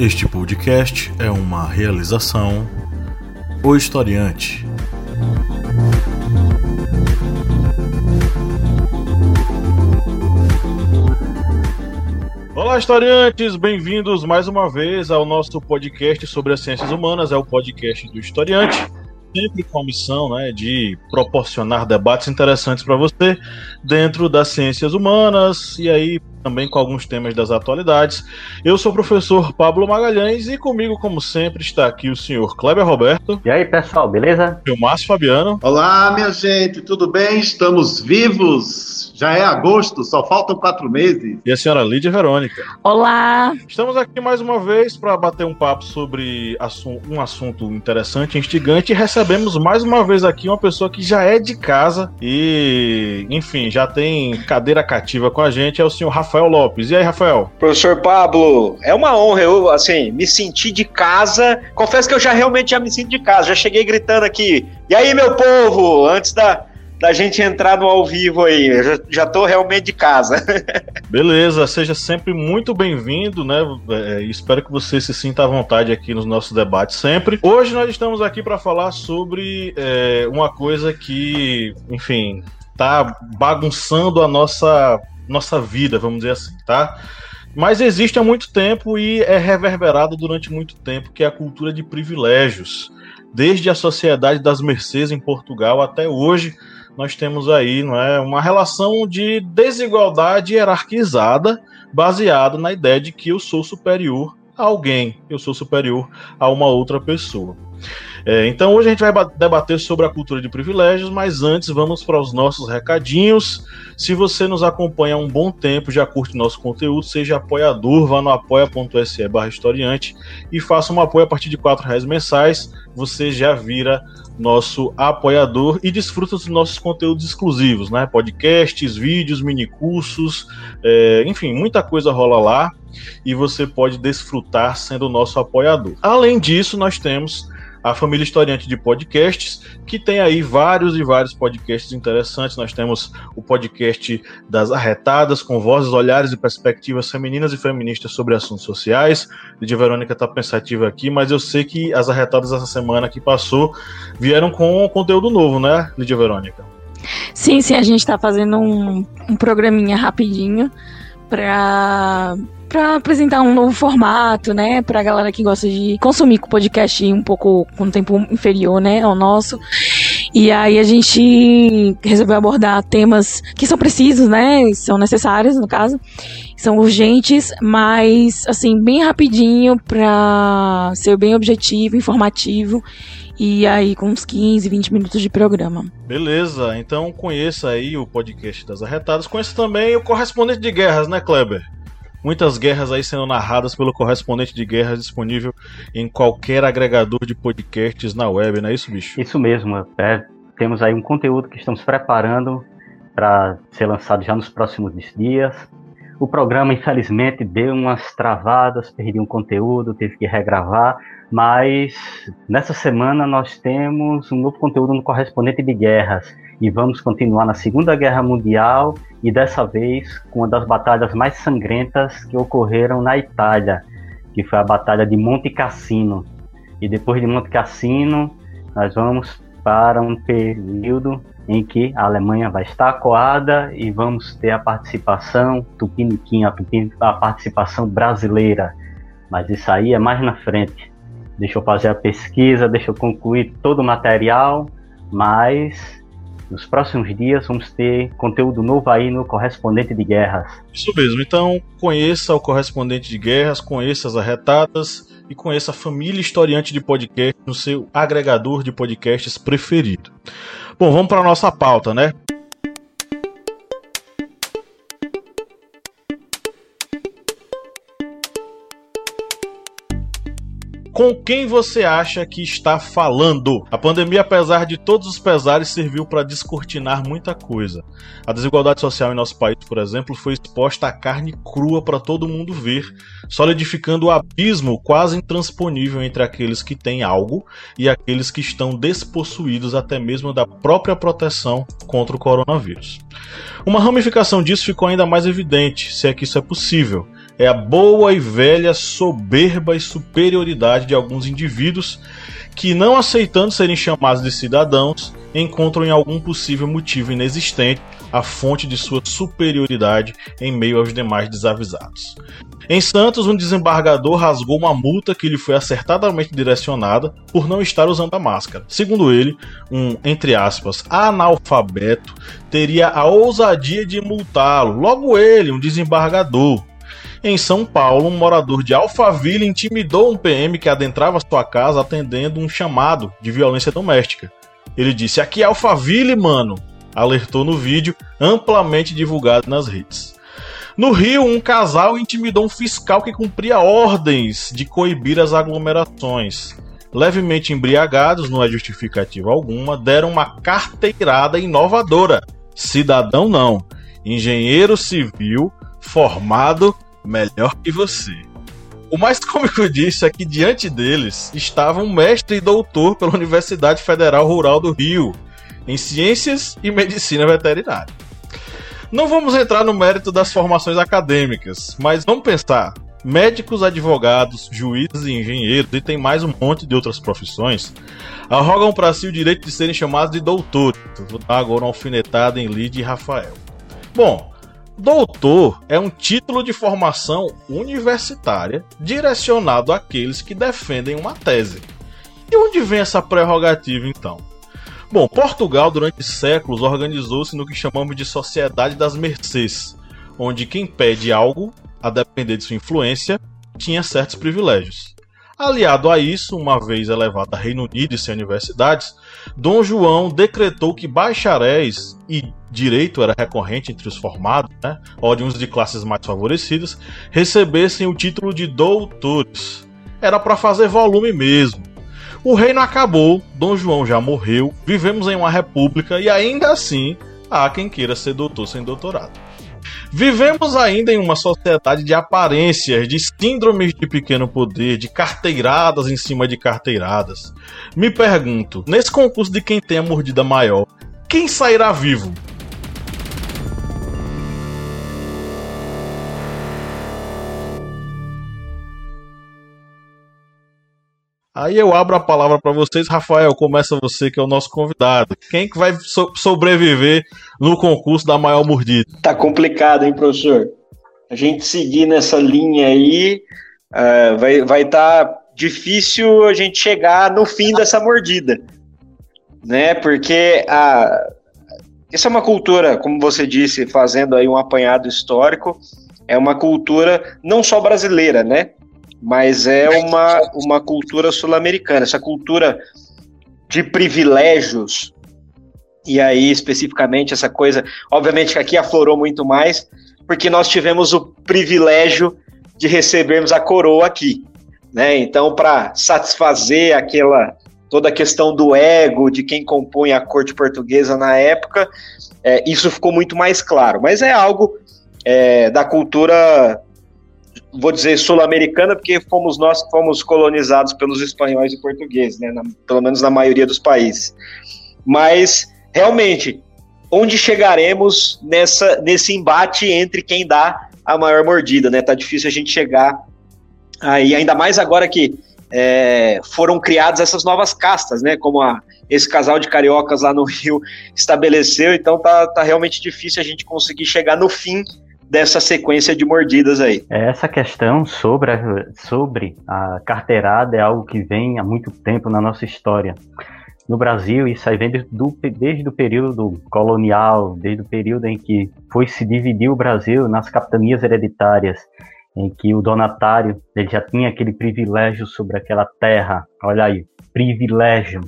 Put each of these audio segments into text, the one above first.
Este podcast é uma realização O Historiante. Olá, historiantes! Bem-vindos mais uma vez ao nosso podcast sobre as ciências humanas, é o podcast do Historiante sempre com a missão né, de proporcionar debates interessantes para você dentro das ciências humanas e aí também com alguns temas das atualidades. Eu sou o professor Pablo Magalhães e comigo, como sempre, está aqui o senhor Kleber Roberto. E aí, pessoal, beleza? E o Márcio Fabiano. Olá, minha gente, tudo bem? Estamos vivos. Já é agosto, só faltam quatro meses. E a senhora Lídia Verônica. Olá! Estamos aqui mais uma vez para bater um papo sobre um assunto interessante, instigante, e recebemos mais uma vez aqui uma pessoa que já é de casa e, enfim, já tem cadeira cativa com a gente, é o senhor Rafael Rafael Lopes. E aí, Rafael? Professor Pablo, é uma honra eu, assim, me sentir de casa. Confesso que eu já realmente já me sinto de casa. Já cheguei gritando aqui. E aí, meu povo? Antes da, da gente entrar no ao vivo aí. Eu já, já tô realmente de casa. Beleza, seja sempre muito bem-vindo, né? É, espero que você se sinta à vontade aqui nos nossos debates sempre. Hoje nós estamos aqui para falar sobre é, uma coisa que, enfim, tá bagunçando a nossa nossa vida, vamos dizer assim, tá? Mas existe há muito tempo e é reverberado durante muito tempo, que é a cultura de privilégios. Desde a sociedade das Mercês em Portugal até hoje, nós temos aí não é, uma relação de desigualdade hierarquizada, baseada na ideia de que eu sou superior alguém, eu sou superior a uma outra pessoa. É, então hoje a gente vai debater sobre a cultura de privilégios, mas antes vamos para os nossos recadinhos. Se você nos acompanha há um bom tempo, já curte nosso conteúdo, seja apoiador, vá no apoia.se barra historiante e faça um apoio a partir de R$ reais mensais. Você já vira nosso apoiador e desfruta dos nossos conteúdos exclusivos, né? Podcasts, vídeos, minicursos, é, enfim, muita coisa rola lá e você pode desfrutar sendo nosso apoiador. Além disso, nós temos a família historiante de podcasts, que tem aí vários e vários podcasts interessantes. Nós temos o podcast das arretadas, com vozes, olhares e perspectivas femininas e feministas sobre assuntos sociais. Lídia Verônica está pensativa aqui, mas eu sei que as arretadas essa semana que passou vieram com conteúdo novo, né, Lídia Verônica? Sim, sim, a gente está fazendo um, um programinha rapidinho para para apresentar um novo formato, né, pra galera que gosta de consumir podcast um pouco com um tempo inferior, né, ao nosso. E aí a gente resolveu abordar temas que são precisos, né, são necessários no caso, são urgentes, mas assim, bem rapidinho para ser bem objetivo, informativo e aí com uns 15, 20 minutos de programa. Beleza, então conheça aí o podcast das arretadas, conheça também o correspondente de guerras, né, Kleber? Muitas guerras aí sendo narradas pelo correspondente de guerras disponível em qualquer agregador de podcasts na web, não é isso, bicho? Isso mesmo. É, temos aí um conteúdo que estamos preparando para ser lançado já nos próximos dias. O programa, infelizmente, deu umas travadas, perdi um conteúdo, teve que regravar, mas nessa semana nós temos um novo conteúdo no correspondente de guerras e vamos continuar na Segunda Guerra Mundial e dessa vez com uma das batalhas mais sangrentas que ocorreram na Itália, que foi a Batalha de Monte Cassino. E depois de Monte Cassino, nós vamos para um período em que a Alemanha vai estar acuada e vamos ter a participação tupiniquim, a, a participação brasileira. Mas isso aí é mais na frente. Deixa eu fazer a pesquisa, deixa eu concluir todo o material, mas nos próximos dias vamos ter conteúdo novo aí no Correspondente de Guerras. Isso mesmo, então conheça o Correspondente de Guerras, conheça as arretadas e conheça a família historiante de podcast no seu agregador de podcasts preferido. Bom, vamos para a nossa pauta, né? Com quem você acha que está falando? A pandemia, apesar de todos os pesares, serviu para descortinar muita coisa. A desigualdade social em nosso país, por exemplo, foi exposta à carne crua para todo mundo ver, solidificando o abismo quase intransponível entre aqueles que têm algo e aqueles que estão despossuídos até mesmo da própria proteção contra o coronavírus. Uma ramificação disso ficou ainda mais evidente, se é que isso é possível é a boa e velha soberba e superioridade de alguns indivíduos que, não aceitando serem chamados de cidadãos, encontram em algum possível motivo inexistente a fonte de sua superioridade em meio aos demais desavisados. Em Santos, um desembargador rasgou uma multa que lhe foi acertadamente direcionada por não estar usando a máscara. Segundo ele, um, entre aspas, analfabeto teria a ousadia de multá-lo. Logo ele, um desembargador. Em São Paulo, um morador de Alphaville intimidou um PM que adentrava sua casa atendendo um chamado de violência doméstica. Ele disse: Aqui é Alphaville, mano. Alertou no vídeo, amplamente divulgado nas redes. No Rio, um casal intimidou um fiscal que cumpria ordens de coibir as aglomerações. Levemente embriagados, não é justificativa alguma, deram uma carteirada inovadora. Cidadão não, engenheiro civil formado melhor que você. O mais cômico disso é que diante deles estava um mestre e doutor pela Universidade Federal Rural do Rio, em Ciências e Medicina Veterinária. Não vamos entrar no mérito das formações acadêmicas, mas vamos pensar. Médicos, advogados, juízes e engenheiros, e tem mais um monte de outras profissões, arrogam para si o direito de serem chamados de doutores. Vou dar agora uma alfinetada em Lid e Rafael. Bom, doutor é um título de formação universitária direcionado àqueles que defendem uma tese. E onde vem essa prerrogativa então? Bom, Portugal durante séculos organizou-se no que chamamos de Sociedade das Mercês, onde quem pede algo, a depender de sua influência, tinha certos privilégios. Aliado a isso, uma vez elevado a Reino Unido e suas universidades, Dom João decretou que bacharéis e direito era recorrente entre os formados, né, uns de classes mais favorecidas, recebessem o título de doutores. Era para fazer volume mesmo. O reino acabou, Dom João já morreu, vivemos em uma república e ainda assim há quem queira ser doutor sem doutorado. Vivemos ainda em uma sociedade de aparências, de síndromes de pequeno poder, de carteiradas em cima de carteiradas. Me pergunto, nesse concurso de quem tem a mordida maior, quem sairá vivo? Aí eu abro a palavra para vocês, Rafael, começa você que é o nosso convidado. Quem que vai so sobreviver no concurso da maior mordida? Tá complicado, hein, professor? A gente seguir nessa linha aí, uh, vai vai tá difícil a gente chegar no fim dessa mordida, né? Porque a isso é uma cultura, como você disse, fazendo aí um apanhado histórico, é uma cultura não só brasileira, né? Mas é uma, uma cultura sul-americana, essa cultura de privilégios, e aí especificamente essa coisa, obviamente que aqui aflorou muito mais, porque nós tivemos o privilégio de recebermos a coroa aqui, né? Então, para satisfazer aquela toda a questão do ego de quem compõe a corte portuguesa na época, é, isso ficou muito mais claro. Mas é algo é, da cultura vou dizer sul-americana, porque fomos nós que fomos colonizados pelos espanhóis e portugueses, né, na, pelo menos na maioria dos países. Mas, realmente, onde chegaremos nessa, nesse embate entre quem dá a maior mordida, né? Tá difícil a gente chegar aí, ainda mais agora que é, foram criadas essas novas castas, né? Como a, esse casal de cariocas lá no Rio estabeleceu, então tá, tá realmente difícil a gente conseguir chegar no fim dessa sequência de mordidas aí. Essa questão sobre a, sobre a carteirada é algo que vem há muito tempo na nossa história. No Brasil, isso aí vem do, desde o período colonial, desde o período em que foi se dividir o Brasil nas capitanias hereditárias, em que o donatário ele já tinha aquele privilégio sobre aquela terra. Olha aí, privilégio.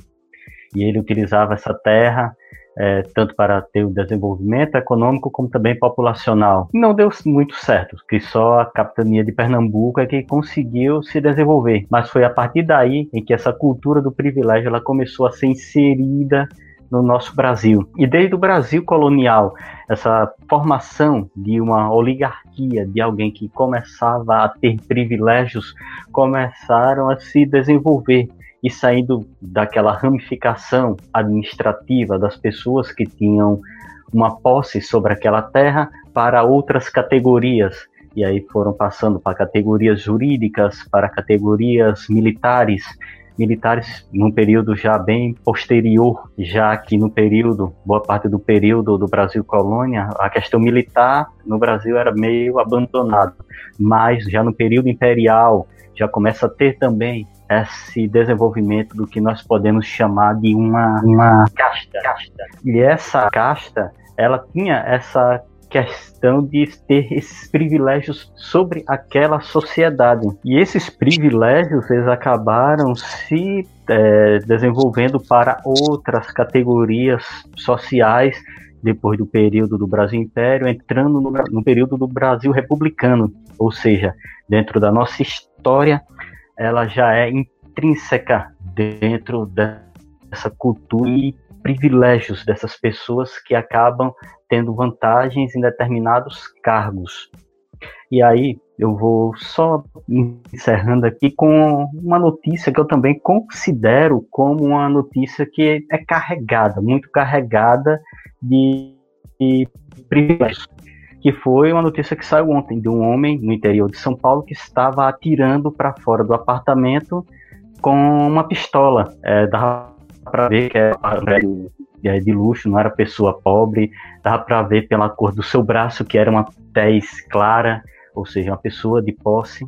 E ele utilizava essa terra é, tanto para ter o desenvolvimento econômico como também populacional. Não deu muito certo, que só a capitania de Pernambuco é que conseguiu se desenvolver. Mas foi a partir daí em que essa cultura do privilégio ela começou a ser inserida no nosso Brasil. E desde o Brasil colonial, essa formação de uma oligarquia, de alguém que começava a ter privilégios, começaram a se desenvolver e saindo daquela ramificação administrativa das pessoas que tinham uma posse sobre aquela terra para outras categorias. E aí foram passando para categorias jurídicas, para categorias militares, militares num período já bem posterior, já que no período, boa parte do período do Brasil colônia, a questão militar no Brasil era meio abandonada, mas já no período imperial já começa a ter também esse desenvolvimento do que nós podemos chamar de uma, uma casta. casta. E essa casta, ela tinha essa questão de ter esses privilégios sobre aquela sociedade. E esses privilégios eles acabaram se é, desenvolvendo para outras categorias sociais depois do período do Brasil Império, entrando no, no período do Brasil republicano, ou seja, dentro da nossa história, ela já é intrínseca dentro dessa cultura e privilégios dessas pessoas que acabam tendo vantagens em determinados cargos. E aí eu vou só encerrando aqui com uma notícia que eu também considero como uma notícia que é carregada, muito carregada de, privilégios. Que foi uma notícia que saiu ontem de um homem no interior de São Paulo que estava atirando para fora do apartamento com uma pistola. É, dava para ver que era é, de luxo, não era pessoa pobre, dava para ver pela cor do seu braço que era uma tez clara, ou seja, uma pessoa de posse.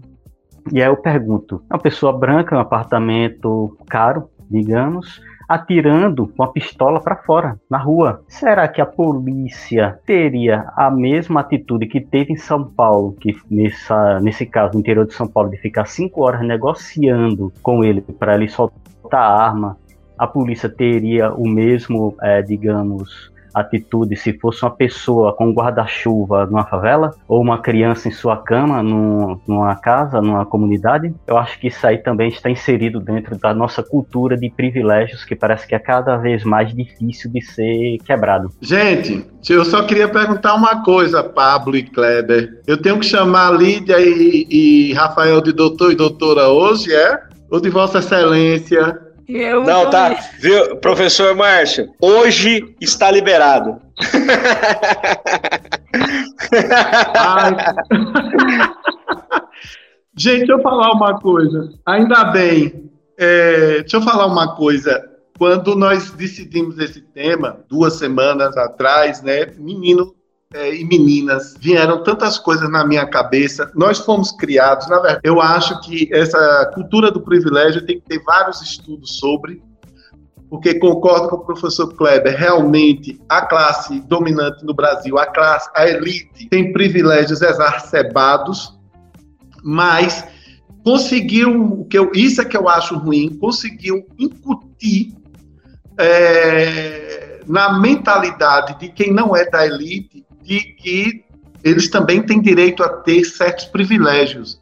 E aí eu pergunto, uma pessoa branca, um apartamento caro, digamos, atirando com a pistola para fora, na rua. Será que a polícia teria a mesma atitude que teve em São Paulo, que nessa, nesse caso, no interior de São Paulo, de ficar cinco horas negociando com ele para ele soltar a arma a polícia teria o mesmo, é, digamos, atitude se fosse uma pessoa com guarda-chuva numa favela ou uma criança em sua cama num, numa casa, numa comunidade. Eu acho que isso aí também está inserido dentro da nossa cultura de privilégios que parece que é cada vez mais difícil de ser quebrado. Gente, eu só queria perguntar uma coisa, Pablo e Kleber. Eu tenho que chamar Lídia e, e Rafael de doutor e doutora hoje, é? Ou de Vossa Excelência? Eu não, tá. Viu, professor Márcio? Hoje está liberado. Gente, deixa eu falar uma coisa. Ainda bem. É, deixa eu falar uma coisa. Quando nós decidimos esse tema, duas semanas atrás, né? Menino é, e meninas. Vieram tantas coisas na minha cabeça. Nós fomos criados, na verdade, eu acho que essa cultura do privilégio tem que ter vários estudos sobre, porque concordo com o professor Kleber, realmente a classe dominante no Brasil, a classe, a elite, tem privilégios exacerbados, mas conseguiu, o que eu, isso é que eu acho ruim, conseguiu incutir é, na mentalidade de quem não é da elite de que eles também têm direito a ter certos privilégios.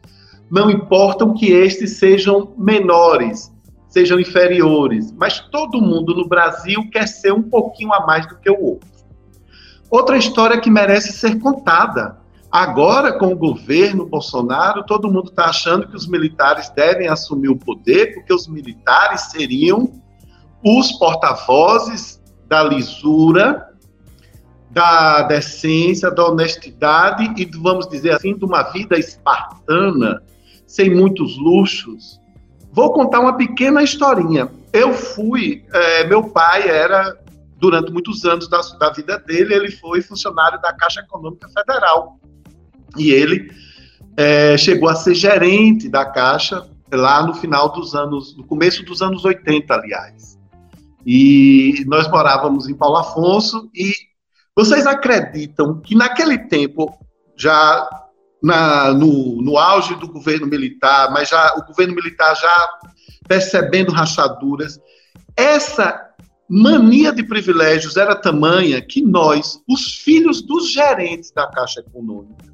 Não importam que estes sejam menores, sejam inferiores, mas todo mundo no Brasil quer ser um pouquinho a mais do que o outro. Outra história que merece ser contada. Agora, com o governo Bolsonaro, todo mundo está achando que os militares devem assumir o poder, porque os militares seriam os porta-vozes da lisura da decência, da honestidade e, vamos dizer assim, de uma vida espartana, sem muitos luxos. Vou contar uma pequena historinha. Eu fui, é, meu pai era, durante muitos anos da, da vida dele, ele foi funcionário da Caixa Econômica Federal. E ele é, chegou a ser gerente da Caixa lá no final dos anos, no começo dos anos 80, aliás. E nós morávamos em Paulo Afonso e vocês acreditam que naquele tempo, já na, no, no auge do governo militar, mas já o governo militar já percebendo rachaduras, essa mania de privilégios era tamanha que nós, os filhos dos gerentes da Caixa Econômica,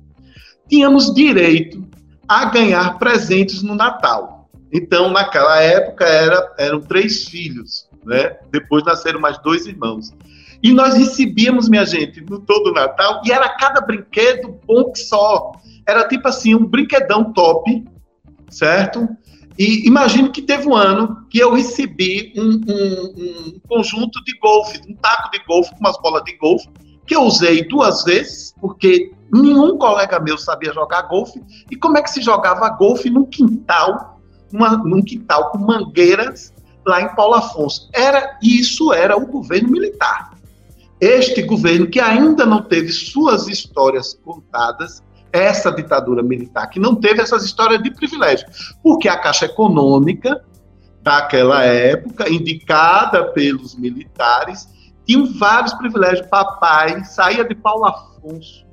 tínhamos direito a ganhar presentes no Natal. Então, naquela época, era, eram três filhos, né? Depois nasceram mais dois irmãos. E nós recebíamos, minha gente, no todo Natal, e era cada brinquedo bom que só. Era tipo assim, um brinquedão top, certo? E imagino que teve um ano que eu recebi um, um, um conjunto de golfe, um taco de golfe com umas bolas de golfe, que eu usei duas vezes, porque Nenhum colega meu sabia jogar golfe. E como é que se jogava golfe num quintal, uma, num quintal com mangueiras lá em Paulo Afonso? Era isso era o governo militar. Este governo que ainda não teve suas histórias contadas, essa ditadura militar que não teve essas histórias de privilégio, porque a Caixa Econômica daquela época, indicada pelos militares, tinha vários privilégios. Papai saía de Paulo Afonso,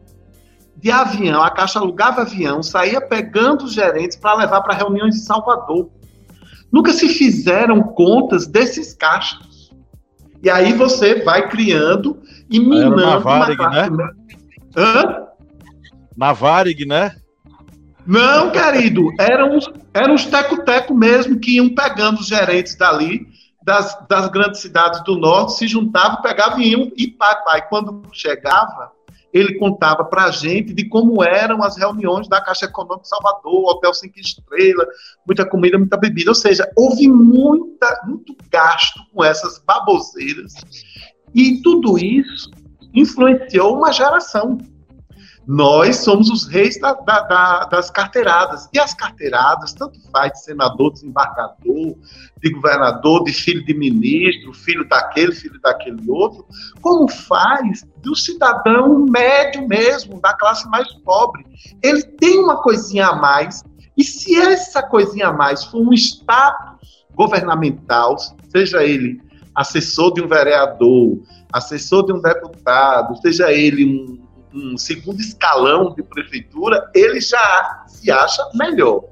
de avião, a Caixa alugava avião, saía pegando os gerentes para levar para reuniões em Salvador. Nunca se fizeram contas desses caixas. E aí você vai criando e minando Era Varig, uma classe... né? Hã? Na Varig, né? Não, querido, eram uns, eram uns teco-teco mesmo que iam pegando os gerentes dali, das, das grandes cidades do norte, se juntavam, pegavam e iam, e pai, pai, quando chegava, ele contava para a gente de como eram as reuniões da Caixa Econômica Salvador, Hotel Cinco Estrelas, muita comida, muita bebida. Ou seja, houve muita, muito gasto com essas baboseiras. E tudo isso influenciou uma geração. Nós somos os reis da, da, da, das carteiradas. E as carteiradas, tanto faz de senador, desembargador, de governador, de filho de ministro, filho daquele, filho daquele outro, como faz do cidadão médio mesmo, da classe mais pobre. Ele tem uma coisinha a mais, e se essa coisinha a mais for um status governamental, seja ele assessor de um vereador, assessor de um deputado, seja ele um um segundo escalão de prefeitura, ele já se acha melhor.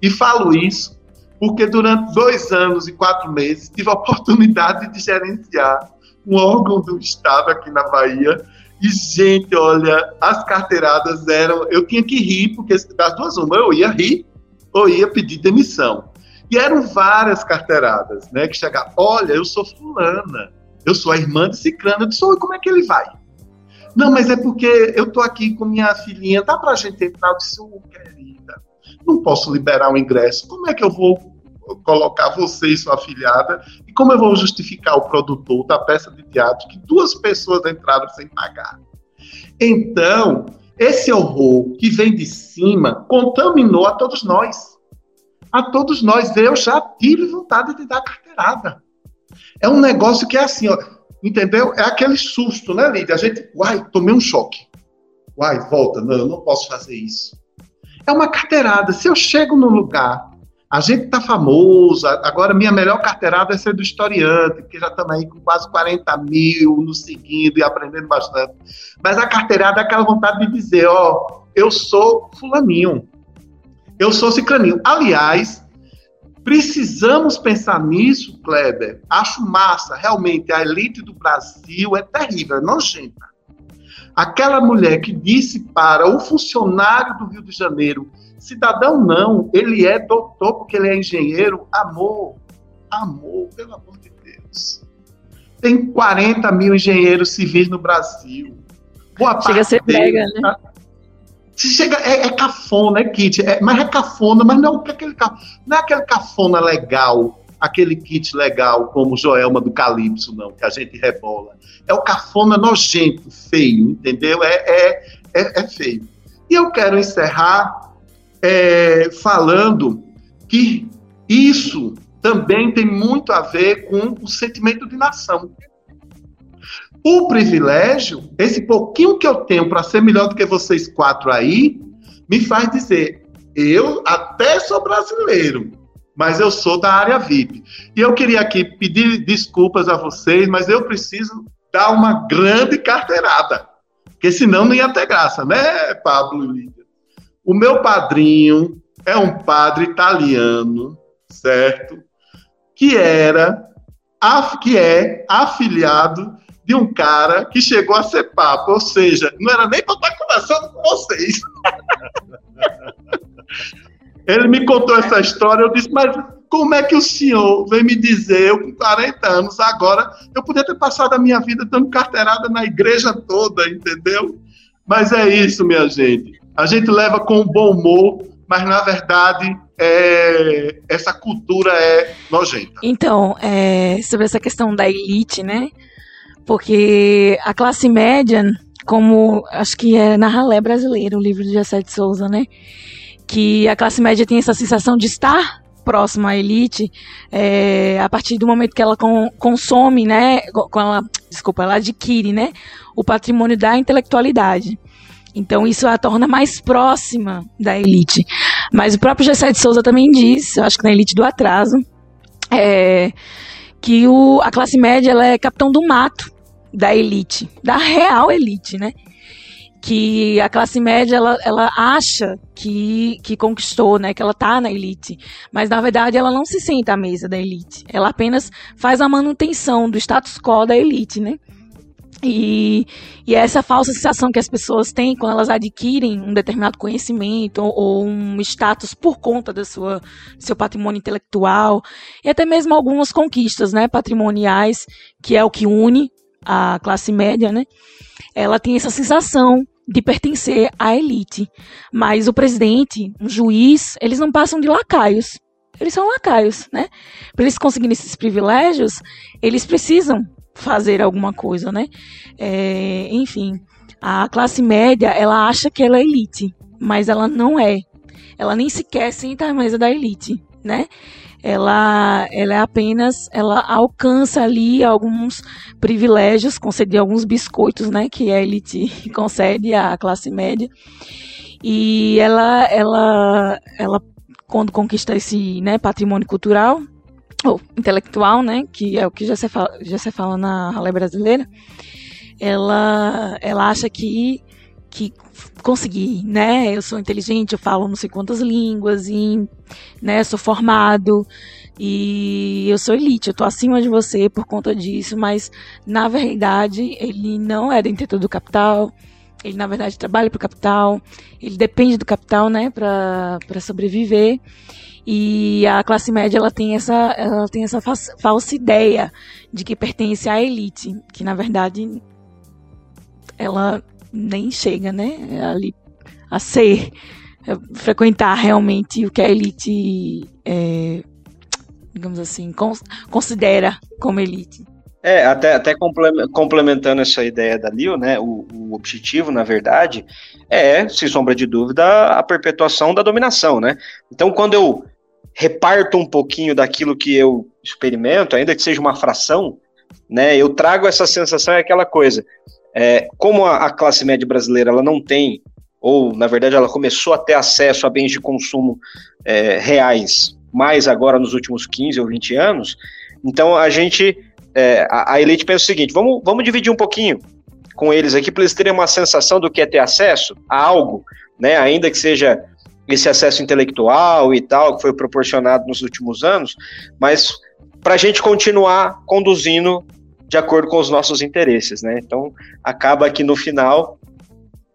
E falo isso porque durante dois anos e quatro meses tive a oportunidade de gerenciar um órgão do Estado aqui na Bahia. E, gente, olha, as carteiradas eram. Eu tinha que rir, porque das duas, uma, eu ia rir ou ia pedir demissão. E eram várias carteiradas, né? Que chegavam, olha, eu sou fulana, eu sou a irmã de Cicrana, eu disse, como é que ele vai? Não, mas é porque eu tô aqui com minha filhinha, dá pra gente entrar? Eu disse, oh, querida, não posso liberar o ingresso. Como é que eu vou colocar você e sua afilhada? E como eu vou justificar o produtor da peça de teatro que duas pessoas entraram sem pagar? Então, esse horror que vem de cima contaminou a todos nós. A todos nós. Eu já tive vontade de dar carteirada. É um negócio que é assim, ó Entendeu? É aquele susto, né, Lídia? A gente, uai, tomei um choque. Uai, volta, não, eu não posso fazer isso. É uma carteirada. Se eu chego num lugar, a gente tá famoso, agora minha melhor carteirada é ser do historiante, porque já estamos aí com quase 40 mil nos seguindo e aprendendo bastante. Mas a carteirada é aquela vontade de dizer, ó, eu sou fulaninho, eu sou ciclaninho. Aliás, Precisamos pensar nisso, Kleber. Acho massa. Realmente, a elite do Brasil é terrível, é nojenta. Aquela mulher que disse para o funcionário do Rio de Janeiro, cidadão não, ele é doutor porque ele é engenheiro. Amor, amor, pelo amor de Deus. Tem 40 mil engenheiros civis no Brasil. Boa Chega a ser pega, né? Se chega, é, é cafona, é kit, é, mas é cafona, mas não, é aquele, não é aquele cafona legal, aquele kit legal como Joelma do Calypso, não, que a gente rebola. É o cafona nojento, feio, entendeu? É, é, é, é feio. E eu quero encerrar é, falando que isso também tem muito a ver com o sentimento de nação. O privilégio, esse pouquinho que eu tenho para ser melhor do que vocês quatro aí, me faz dizer: eu até sou brasileiro, mas eu sou da área VIP. E eu queria aqui pedir desculpas a vocês, mas eu preciso dar uma grande carteirada, porque senão não ia ter graça, né, Pablo Lídia? O meu padrinho é um padre italiano, certo? Que era, que é afiliado de um cara que chegou a ser papa, ou seja, não era nem para estar conversando com vocês. Ele me contou essa história, eu disse, mas como é que o senhor vem me dizer, eu com 40 anos, agora, eu podia ter passado a minha vida dando carteirada na igreja toda, entendeu? Mas é isso, minha gente. A gente leva com bom humor, mas na verdade é, essa cultura é nojenta. Então, é, sobre essa questão da elite, né? Porque a classe média, como acho que é na ralé brasileira, o livro de Gessé de Souza, né? Que a classe média tem essa sensação de estar próxima à elite é, a partir do momento que ela com, consome, né? Com ela, desculpa, ela adquire, né? O patrimônio da intelectualidade. Então isso a torna mais próxima da elite. Mas o próprio Gessé de Souza também diz, acho que na elite do atraso, é, que o, a classe média ela é capitão do mato da elite, da real elite, né? Que a classe média ela, ela acha que, que conquistou, né? Que ela tá na elite, mas na verdade ela não se senta à mesa da elite. Ela apenas faz a manutenção do status quo da elite, né? E, e essa falsa sensação que as pessoas têm quando elas adquirem um determinado conhecimento ou, ou um status por conta do seu patrimônio intelectual e até mesmo algumas conquistas né, patrimoniais, que é o que une a classe média, né? Ela tem essa sensação de pertencer à elite. Mas o presidente, um juiz, eles não passam de lacaios. Eles são lacaios, né? Para eles conseguirem esses privilégios, eles precisam fazer alguma coisa, né? É, enfim, a classe média, ela acha que ela é elite, mas ela não é. Ela nem sequer senta à mesa da elite, né? Ela, ela é apenas, ela alcança ali alguns privilégios, concede alguns biscoitos, né? Que a elite concede à classe média. E ela, ela, ela quando conquista esse né, patrimônio cultural, ou intelectual, né, que é o que já se fala, já se fala na ralé brasileira, ela, ela acha que, que consegui, né, eu sou inteligente, eu falo não sei quantas línguas, e, né, sou formado, e eu sou elite, eu tô acima de você por conta disso, mas na verdade ele não é dentro do capital, ele na verdade trabalha para o capital, ele depende do capital, né, para sobreviver. E a classe média ela tem essa, ela tem essa falsa ideia de que pertence à elite, que na verdade ela nem chega, né, ali a ser frequentar realmente o que a elite, é, digamos assim, considera como elite. É, até, até complementando essa ideia da Lil, né, o, o, objetivo, na verdade, é, sem sombra de dúvida, a perpetuação da dominação, né? Então, quando eu reparto um pouquinho daquilo que eu experimento, ainda que seja uma fração, né, eu trago essa sensação, é aquela coisa, é, como a, a classe média brasileira ela não tem, ou na verdade ela começou a ter acesso a bens de consumo é, reais, mais agora nos últimos 15 ou 20 anos, então a gente, é, a, a, elite pensa o seguinte, vamos, vamos dividir um pouquinho com eles aqui para eles terem uma sensação do que é ter acesso a algo, né, ainda que seja esse acesso intelectual e tal, que foi proporcionado nos últimos anos, mas para a gente continuar conduzindo de acordo com os nossos interesses, né? Então, acaba que no final,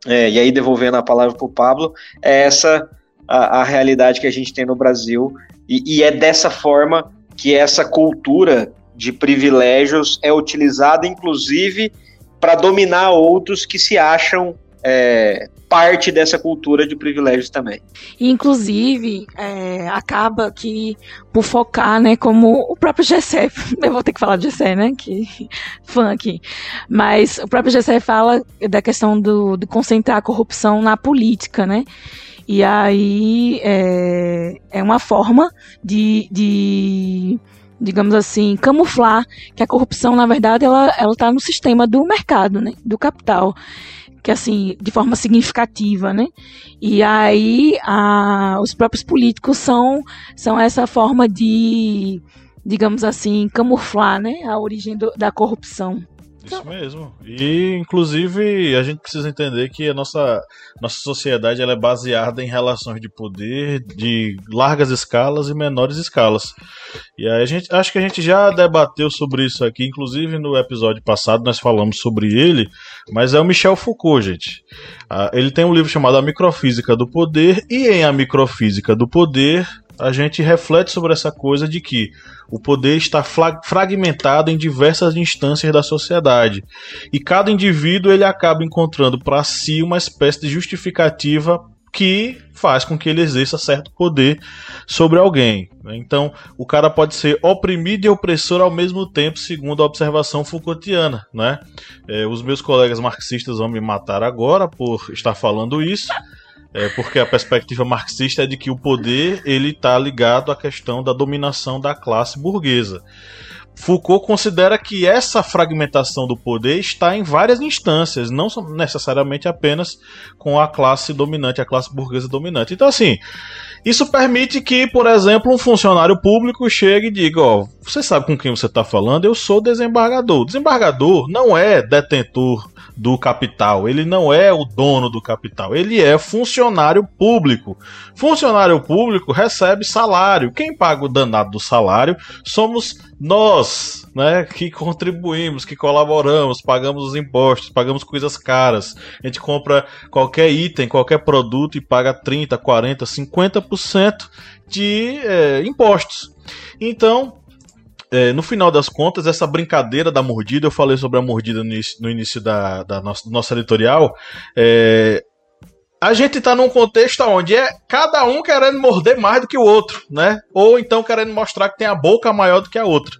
é, e aí devolvendo a palavra para o Pablo, é essa a, a, realidade que a gente tem no Brasil, e, e é dessa forma que essa cultura de privilégios é utilizada, inclusive, para dominar outros que se acham é, parte dessa cultura de privilégios também. Inclusive, é, acaba que, por focar, né, como o próprio Gessé, eu vou ter que falar de Gessé, né, que fã aqui, mas o próprio Gessé fala da questão do, de concentrar a corrupção na política, né, e aí é, é uma forma de, de digamos assim, camuflar que a corrupção, na verdade, ela está no sistema do mercado, né, do capital que assim, de forma significativa, né? E aí a, os próprios políticos são, são essa forma de, digamos assim, camuflar, né, a origem do, da corrupção. Isso mesmo. E, inclusive, a gente precisa entender que a nossa, nossa sociedade ela é baseada em relações de poder de largas escalas e menores escalas. E aí a gente, acho que a gente já debateu sobre isso aqui, inclusive no episódio passado nós falamos sobre ele, mas é o Michel Foucault, gente. Ah, ele tem um livro chamado A Microfísica do Poder, e em A Microfísica do Poder, a gente reflete sobre essa coisa de que o poder está fragmentado em diversas instâncias da sociedade e cada indivíduo ele acaba encontrando para si uma espécie de justificativa que faz com que ele exerça certo poder sobre alguém. Então, o cara pode ser oprimido e opressor ao mesmo tempo, segundo a observação Foucaultiana. Né? É, os meus colegas marxistas vão me matar agora por estar falando isso. É porque a perspectiva marxista é de que o poder ele está ligado à questão da dominação da classe burguesa. Foucault considera que essa fragmentação do poder está em várias instâncias, não necessariamente apenas com a classe dominante, a classe burguesa dominante. Então, assim, isso permite que, por exemplo, um funcionário público chegue e diga: Ó, você sabe com quem você está falando? Eu sou desembargador. Desembargador não é detentor do capital, ele não é o dono do capital, ele é funcionário público. Funcionário público recebe salário. Quem paga o danado do salário somos nós, né, que contribuímos, que colaboramos, pagamos os impostos, pagamos coisas caras. A gente compra qualquer item, qualquer produto e paga 30, 40, 50% de é, impostos. Então, é, no final das contas, essa brincadeira da mordida, eu falei sobre a mordida no início, no início da, da nossa, editorial. É, a gente está num contexto onde é cada um querendo morder mais do que o outro, né? Ou então querendo mostrar que tem a boca maior do que a outra.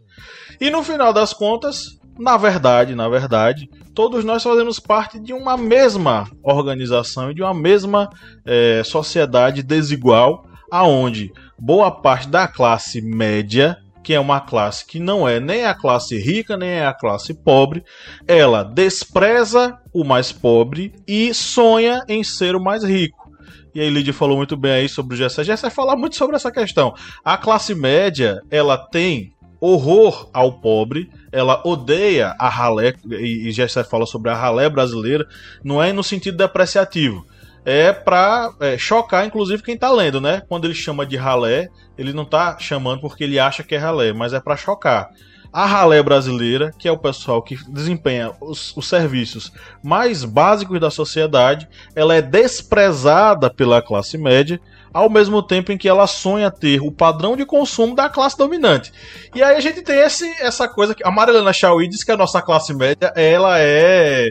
E no final das contas, na verdade, na verdade, todos nós fazemos parte de uma mesma organização e de uma mesma é, sociedade desigual, aonde boa parte da classe média que é uma classe que não é nem a classe rica, nem é a classe pobre, ela despreza o mais pobre e sonha em ser o mais rico. E aí Lídia falou muito bem aí sobre o Gessé. Gessé fala muito sobre essa questão. A classe média, ela tem horror ao pobre, ela odeia a ralé, e Gessé fala sobre a ralé brasileira, não é no sentido depreciativo, é para é, chocar, inclusive, quem tá lendo, né? Quando ele chama de ralé, ele não tá chamando porque ele acha que é ralé, mas é para chocar. A ralé brasileira, que é o pessoal que desempenha os, os, serviços mais básicos da sociedade, ela é desprezada pela classe média, ao mesmo tempo em que ela sonha ter o padrão de consumo da classe dominante. E aí a gente tem esse, essa coisa que a Marilena Chauí diz que a nossa classe média, ela é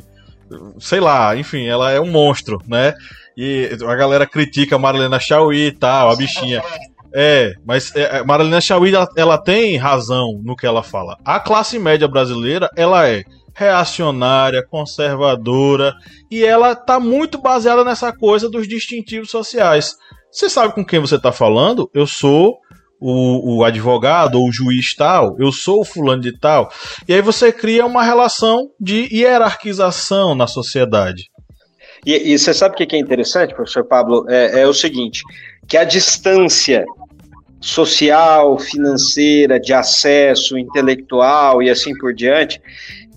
sei lá, enfim, ela é um monstro, né? E a galera critica a Marilena Chauí e tal, a bichinha. É, mas é, Marilena Chauí, ela, ela tem razão no que ela fala. A classe média brasileira, ela é reacionária, conservadora, e ela tá muito baseada nessa coisa dos distintivos sociais. Você sabe com quem você tá falando? Eu sou o, o, advogado ou o juiz tal, eu sou o fulano de tal. E aí você cria uma relação de hierarquização na sociedade. E, e você sabe o que é interessante, professor Pablo? É, é o seguinte: que a distância social, financeira, de acesso intelectual e assim por diante,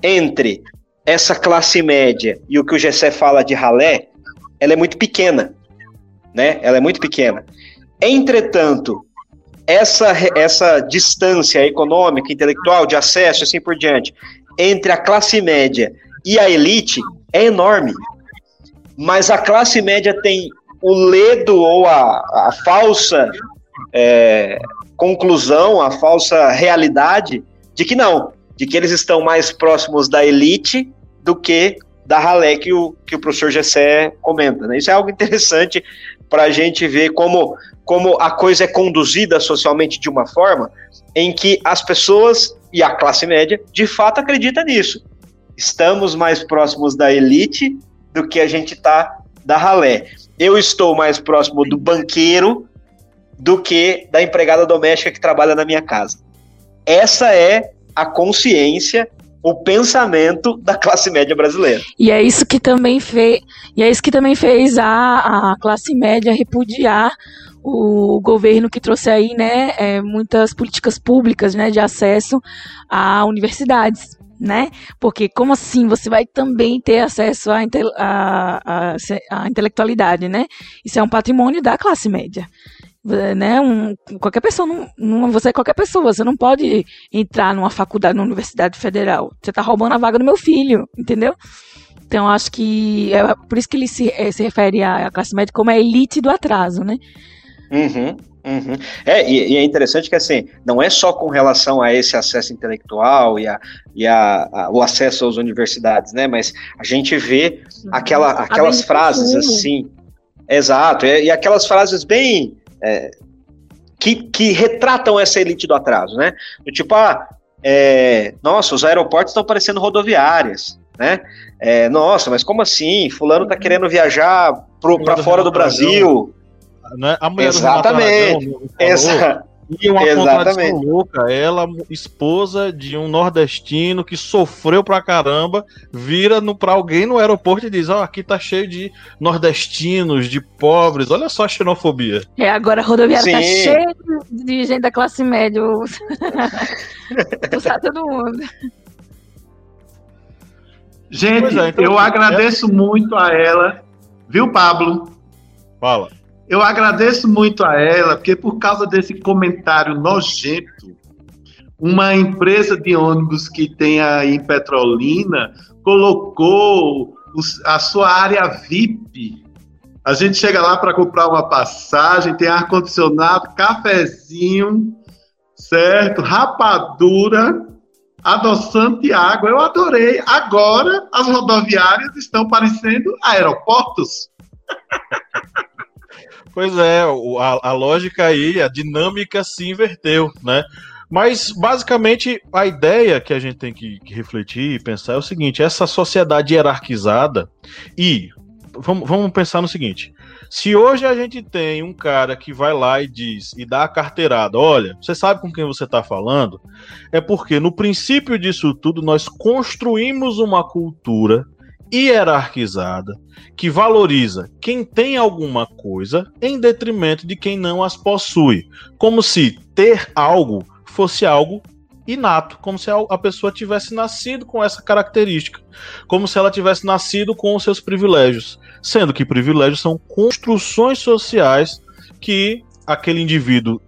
entre essa classe média e o que o Gessé fala de ralé, ela é muito pequena, né? Ela é muito pequena. Entretanto, essa, essa distância econômica, intelectual, de acesso, assim por diante, entre a classe média e a elite é enorme mas a classe média tem o ledo ou a, a falsa é, conclusão, a falsa realidade de que não, de que eles estão mais próximos da elite do que da ralé que o, que o professor Gessé comenta. Né? Isso é algo interessante para a gente ver como, como a coisa é conduzida socialmente de uma forma em que as pessoas e a classe média de fato acredita nisso. Estamos mais próximos da elite do que a gente tá da ralé. Eu estou mais próximo do banqueiro do que da empregada doméstica que trabalha na minha casa. Essa é a consciência, o pensamento da classe média brasileira. E é isso que também fez, e é isso que também fez a, a classe média repudiar o governo que trouxe aí, né, é, muitas políticas públicas, né, de acesso a universidades né? Porque como assim você vai também ter acesso à, à, à, intelectualidade, né? Isso é um patrimônio da classe média. Né, um, qualquer pessoa, não, não, você é qualquer pessoa, você não pode entrar numa faculdade, numa universidade federal. Você está roubando a vaga do meu filho, entendeu? Então, acho que é por isso que ele se, é, se refere à classe média como a elite do atraso, né? Uhum. Uhum. É, e, e, é interessante que assim, não é só com relação a esse acesso intelectual e, a, e a, a o acesso às universidades, né? Mas a gente vê uhum. aquela, aquelas frases assim. Exato, e, e aquelas frases bem. É, que, que retratam essa elite do atraso, né? Do tipo, ah, é, nossa, os aeroportos estão parecendo rodoviárias, né? É, nossa, mas como assim? Fulano está querendo viajar para fora do Brasil. Né? A mulher Exatamente. Do e uma contradição louca, ela, esposa de um nordestino que sofreu pra caramba, vira no, pra alguém no aeroporto e diz: Ó, oh, aqui tá cheio de nordestinos, de pobres, olha só a xenofobia. É, agora a rodoviária tá cheia de gente da classe média. Usar todo mundo. Gente, é, então, eu agradeço é... muito a ela, viu, Pablo? Fala. Eu agradeço muito a ela, porque por causa desse comentário nojento, uma empresa de ônibus que tem aí em Petrolina colocou a sua área VIP. A gente chega lá para comprar uma passagem, tem ar-condicionado, cafezinho, certo? Rapadura, adoçante e água. Eu adorei. Agora as rodoviárias estão parecendo aeroportos. Pois é, a, a lógica aí, a dinâmica se inverteu, né? Mas, basicamente, a ideia que a gente tem que, que, refletir e pensar é o seguinte: essa sociedade hierarquizada. E vamos, vamos pensar no seguinte: se hoje a gente tem um cara que vai lá e diz e dá a carteirada, olha, você sabe com quem você está falando? É porque no princípio disso tudo nós construímos uma cultura hierarquizada que valoriza quem tem alguma coisa em detrimento de quem não as possui, como se ter algo fosse algo inato, como se a pessoa tivesse nascido com essa característica, como se ela tivesse nascido com os seus privilégios, sendo que privilégios são construções sociais que aquele indivíduo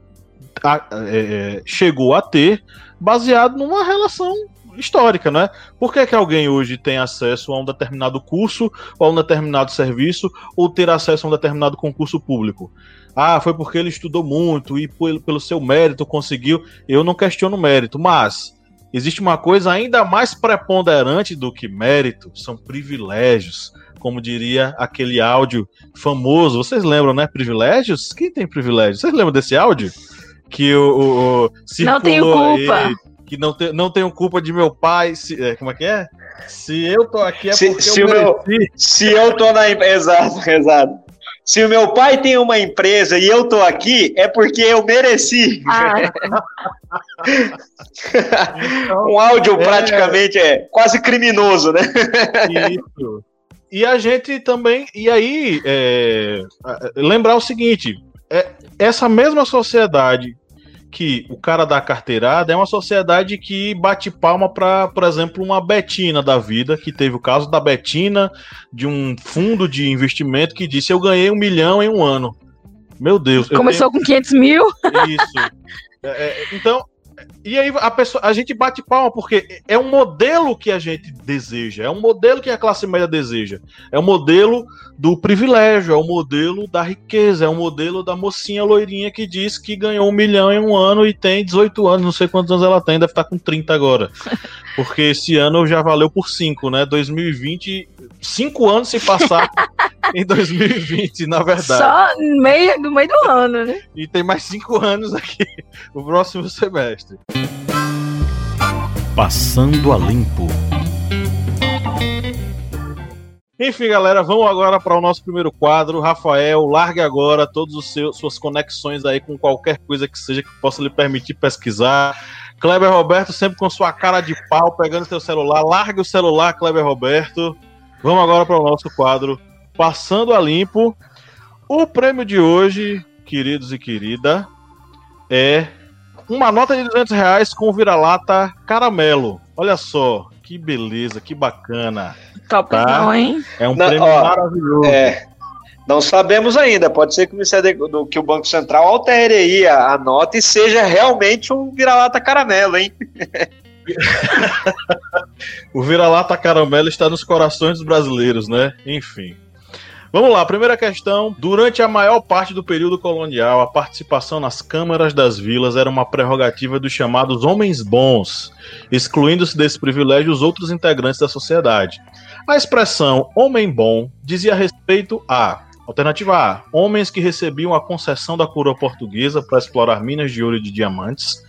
a, é, é chegou a ter baseado numa relação histórica, né? Por que, que alguém hoje tem acesso a um determinado curso, ou a um determinado serviço, ou ter acesso a um determinado concurso público? Ah, foi porque ele estudou muito e pelo seu mérito conseguiu. Eu não questiono mérito, mas existe uma coisa ainda mais preponderante do que mérito, são privilégios. Como diria aquele áudio famoso, vocês lembram, né? Privilégios? Quem tem privilégios? Vocês lembram desse áudio? Que o, o, o não tenho culpa. Aí, que não, te, não tenho culpa de meu pai. Se, é, como é que é? Se eu tô aqui é se, porque se eu meu, Se eu tô na exato, exato. Se o meu pai tem uma empresa e eu tô aqui, é porque eu mereci. Ah. um áudio é, praticamente é quase criminoso, né? Isso. E a gente também. E aí, é, lembrar o seguinte: é, essa mesma sociedade que o cara da carteirada é uma sociedade que bate palma para, por exemplo, uma Betina da vida, que teve o caso da Betina, de um fundo de investimento que disse: Eu ganhei um milhão em um ano. Meu Deus. Começou tenho... com 500 mil? Isso. É, é, então, e aí a, pessoa, a gente bate palma porque é um modelo que a gente deseja, é um modelo que a classe média deseja. É um modelo do privilégio, é um modelo da riqueza, é um modelo da mocinha loirinha que diz que ganhou um milhão em um ano e tem 18 anos, não sei quantos anos ela tem, deve estar com 30 agora. Porque esse ano já valeu por 5, né? 2020, 5 anos se passar em 2020, na verdade. Só no meio, no meio do ano, né? E tem mais 5 anos aqui, o próximo semestre. Passando a limpo. Enfim, galera, vamos agora para o nosso primeiro quadro. Rafael, largue agora todas as suas conexões aí com qualquer coisa que seja que possa lhe permitir pesquisar. Kleber Roberto, sempre com sua cara de pau, pegando seu celular. Largue o celular, Kleber Roberto. Vamos agora para o nosso quadro Passando a Limpo. O prêmio de hoje, queridos e querida, é uma nota de 200 reais com vira-lata caramelo. Olha só, que beleza, que bacana. Top tá? não, hein? É um não, prêmio ó, maravilhoso. É, não sabemos ainda. Pode ser que o que o Banco Central altere aí a, a nota e seja realmente um vira-lata caramelo, hein? o vira-lata caramelo está nos corações dos brasileiros, né? Enfim. Vamos lá, primeira questão. Durante a maior parte do período colonial, a participação nas câmaras das vilas era uma prerrogativa dos chamados homens bons, excluindo-se desse privilégio os outros integrantes da sociedade. A expressão homem bom dizia respeito a Alternativa A: homens que recebiam a concessão da coroa portuguesa para explorar minas de ouro e de diamantes.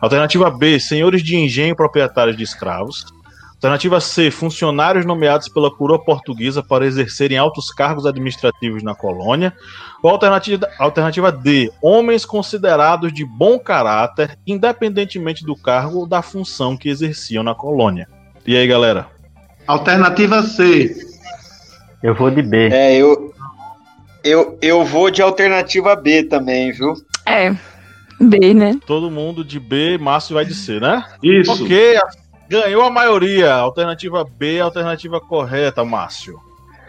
Alternativa B: senhores de engenho proprietários de escravos. Alternativa C: funcionários nomeados pela coroa portuguesa para exercerem altos cargos administrativos na colônia. Ou alternativa, alternativa D: homens considerados de bom caráter, independentemente do cargo ou da função que exerciam na colônia. E aí, galera? Alternativa C. Eu vou de B. É, eu, eu, eu vou de alternativa B também, viu? É. B, né? Todo mundo de B, Márcio vai de C, né? Isso. Ok, ganhou a maioria. Alternativa B, alternativa correta, Márcio.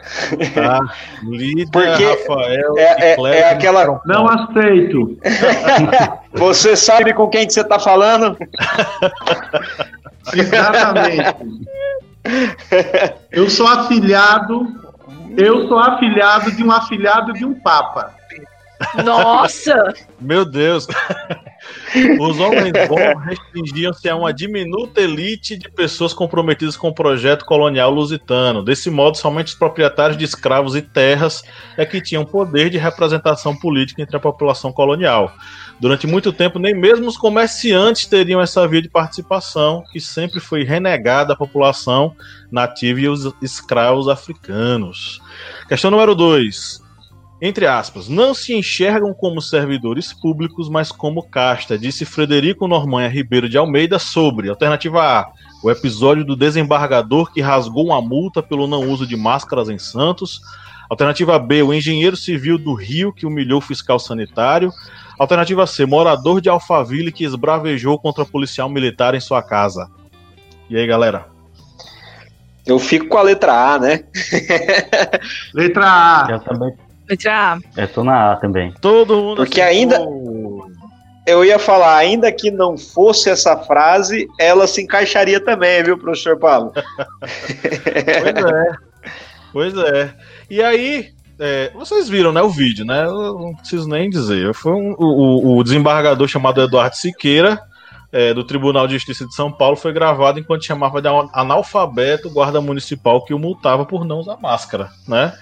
Tá? Líder, Porque Rafael, é- é- Cléber é aquela- Não aceito. Você sabe com quem que você tá falando? Exatamente. Eu sou afilhado. Eu sou afilhado de um afilhado de um papa. Nossa! Meu Deus. Os homens bons restringiam-se a uma diminuta elite de pessoas comprometidas com o projeto colonial lusitano. Desse modo, somente os proprietários de escravos e terras é que tinham poder de representação política entre a população colonial. Durante muito tempo, nem mesmo os comerciantes teriam essa via de participação, que sempre foi renegada à população nativa e os escravos africanos. Questão número 2 entre aspas, não se enxergam como servidores públicos, mas como casta, disse Frederico Normanha Ribeiro de Almeida sobre, alternativa A, o episódio do desembargador que rasgou uma multa pelo não uso de máscaras em Santos, alternativa B, o engenheiro civil do Rio que humilhou o fiscal sanitário, alternativa C, morador de Alphaville que esbravejou contra policial militar em sua casa. E aí, galera? Eu fico com a letra A, né? Letra A. Eu também. Letra A. Eu tô na A também. Todo mundo Porque acertou. Eu ia falar, ainda que não fosse essa frase, ela se encaixaria também, viu, professor Paulo? Pois é. Pois é. E aí, é, vocês viram, né, o vídeo, né? Eu não preciso nem dizer. Foi um- o, o- desembargador chamado Eduardo Siqueira, é, do Tribunal de Justiça de São Paulo, foi gravado enquanto chamava de analfabeto o guarda municipal que o multava por não usar máscara, né?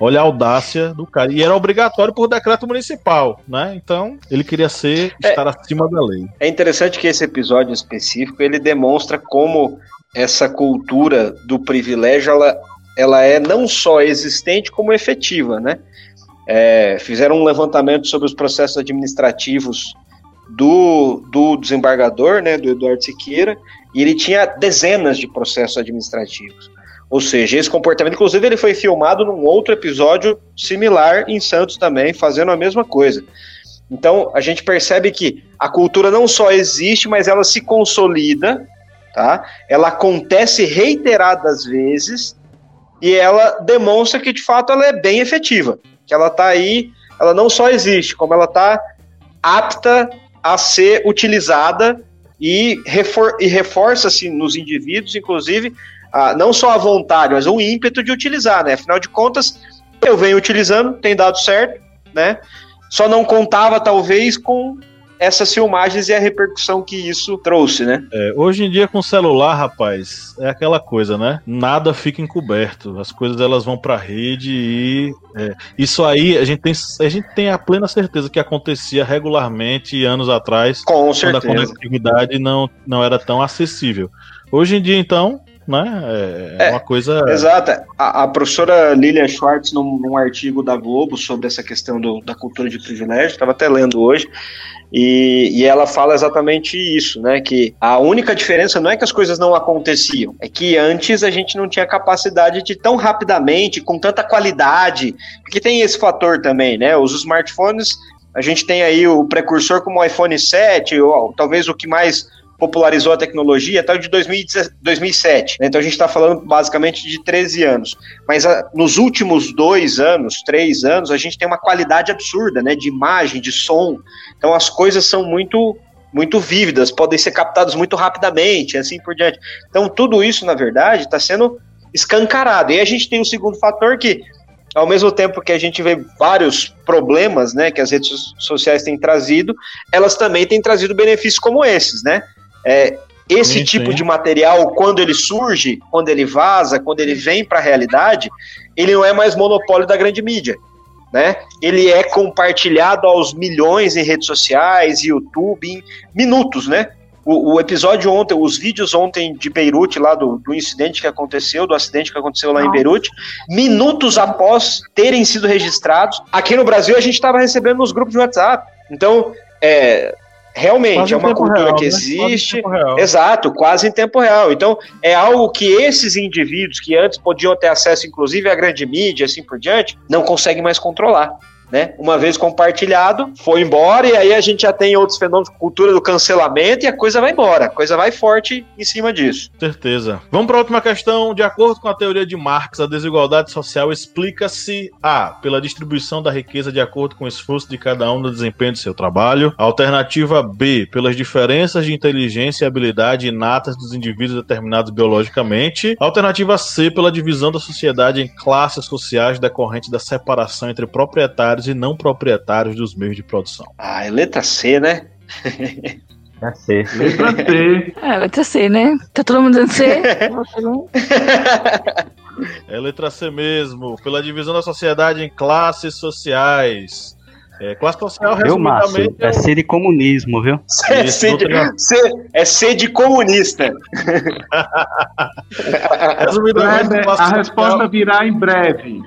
Olha a audácia do cara. E era obrigatório por decreto municipal, né? Então, ele queria ser, É. estar acima da lei. É interessante que esse episódio específico ele demonstra como essa cultura do privilégio ela, ela é não só existente como efetiva, né? É, fizeram um levantamento sobre os processos administrativos do, do desembargador, né, do Eduardo Siqueira, e ele tinha dezenas de processos administrativos. Ou seja, esse comportamento, inclusive, ele foi filmado num outro episódio similar em Santos também, fazendo a mesma coisa. Então, a gente percebe que a cultura não só existe, mas ela se consolida, tá? Ela acontece reiteradas vezes e ela demonstra que de fato ela é bem efetiva, que ela tá aí, ela não só existe, como ela tá apta a ser utilizada e, refor e reforça-se nos indivíduos, inclusive, a, não só a vontade, mas o ímpeto de utilizar, né? Afinal de contas, eu venho utilizando, tem dado certo, né? Só não contava, talvez, com essas filmagens e a repercussão que isso trouxe, né? É, hoje em dia com celular, rapaz, é aquela coisa, né? Nada fica encoberto. As coisas elas vão pra rede e é, isso aí a gente tem a gente tem a plena certeza que acontecia regularmente anos atrás, Com quando a certeza. conectividade não, não era tão acessível. Hoje em dia, então, né? É, É, uma coisa. Exato. A, a professora Lilian Schwartz, num, num artigo da Globo sobre essa questão do- da cultura de privilégio, estava até lendo hoje, e, e ela fala exatamente isso, né? Que a única diferença não é que as coisas não aconteciam, é que antes a gente não tinha capacidade de tão rapidamente, com tanta qualidade, porque tem esse fator também, né? Os smartphones, a gente tem aí o precursor como o iPhone 7, ou talvez o que mais popularizou a tecnologia até o de 2017 2007. né? Então a gente está falando basicamente de 13 anos. Mas ah, nos últimos dois anos, três anos, a gente tem uma qualidade absurda, né? De imagem, de som. Então as coisas são muito muito vívidas, podem ser captadas muito rapidamente, assim por diante. Então tudo isso, na verdade, está sendo escancarado. E a gente tem o segundo fator que ao mesmo tempo que a gente vê vários problemas, né, que as redes so- sociais têm trazido, elas também têm trazido benefícios como esses, né? É, esse Sim, tipo sim. de material, quando ele surge, quando ele vaza, quando ele vem para a realidade, ele não é mais monopólio da grande mídia. né? Ele é compartilhado aos milhões em redes sociais, YouTube, em minutos, né? O, o, episódio ontem, os vídeos ontem de Beirute, lá do, do, incidente que aconteceu, do acidente que aconteceu lá em Beirute, minutos após terem sido registrados, aqui no Brasil a gente estava recebendo nos grupos de WhatsApp. Então, é, realmente é uma cultura real, que né? existe. Exato, quase em tempo real. Então, é algo que esses indivíduos que antes podiam ter acesso, inclusive, à grande mídia, assim por diante, não conseguem mais controlar né? Uma vez compartilhado, foi embora, e aí a gente já tem outros fenômenos, cultura do cancelamento, e a coisa vai embora, a coisa vai forte em cima disso. Certeza. Vamos para a última questão. De acordo com a teoria de Marx, a desigualdade social explica-se A. pela distribuição da riqueza de acordo com o esforço de cada um no desempenho de seu trabalho. Alternativa B, pelas diferenças de inteligência e habilidade inatas dos indivíduos determinados biologicamente. Alternativa C, pela divisão da sociedade em classes sociais decorrente da separação entre proprietários proprietários e não proprietários dos meios de produção. Ah, é letra C, né? É C. Letra C. É, letra C, né? Tá todo mundo dizendo C? é letra C mesmo. Pela divisão da sociedade em classes sociais. É, classe social, viu, Márcio? É, é C de comunismo, viu? É C, de, C, é C de comunista. Resumidamente, a resposta virá em breve.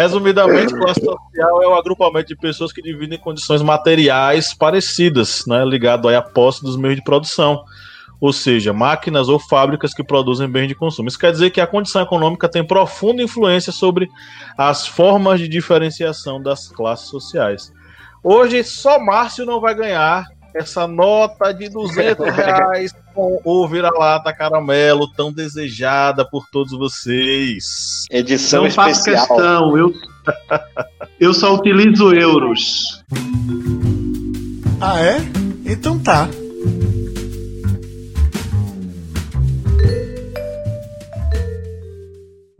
Resumidamente, classe social é o agrupamento de pessoas que dividem condições materiais parecidas, né, ligado aí à posse dos meios de produção, ou seja, máquinas ou fábricas que produzem bens de consumo. Isso quer dizer que a condição econômica tem profunda influência sobre as formas de diferenciação das classes sociais. Hoje, só Márcio não vai ganhar essa nota de 200 reais com o vira-lata caramelo tão desejada por todos vocês. Edição Não especial. faço questão, eu, eu só utilizo euros. Ah, é? Então tá.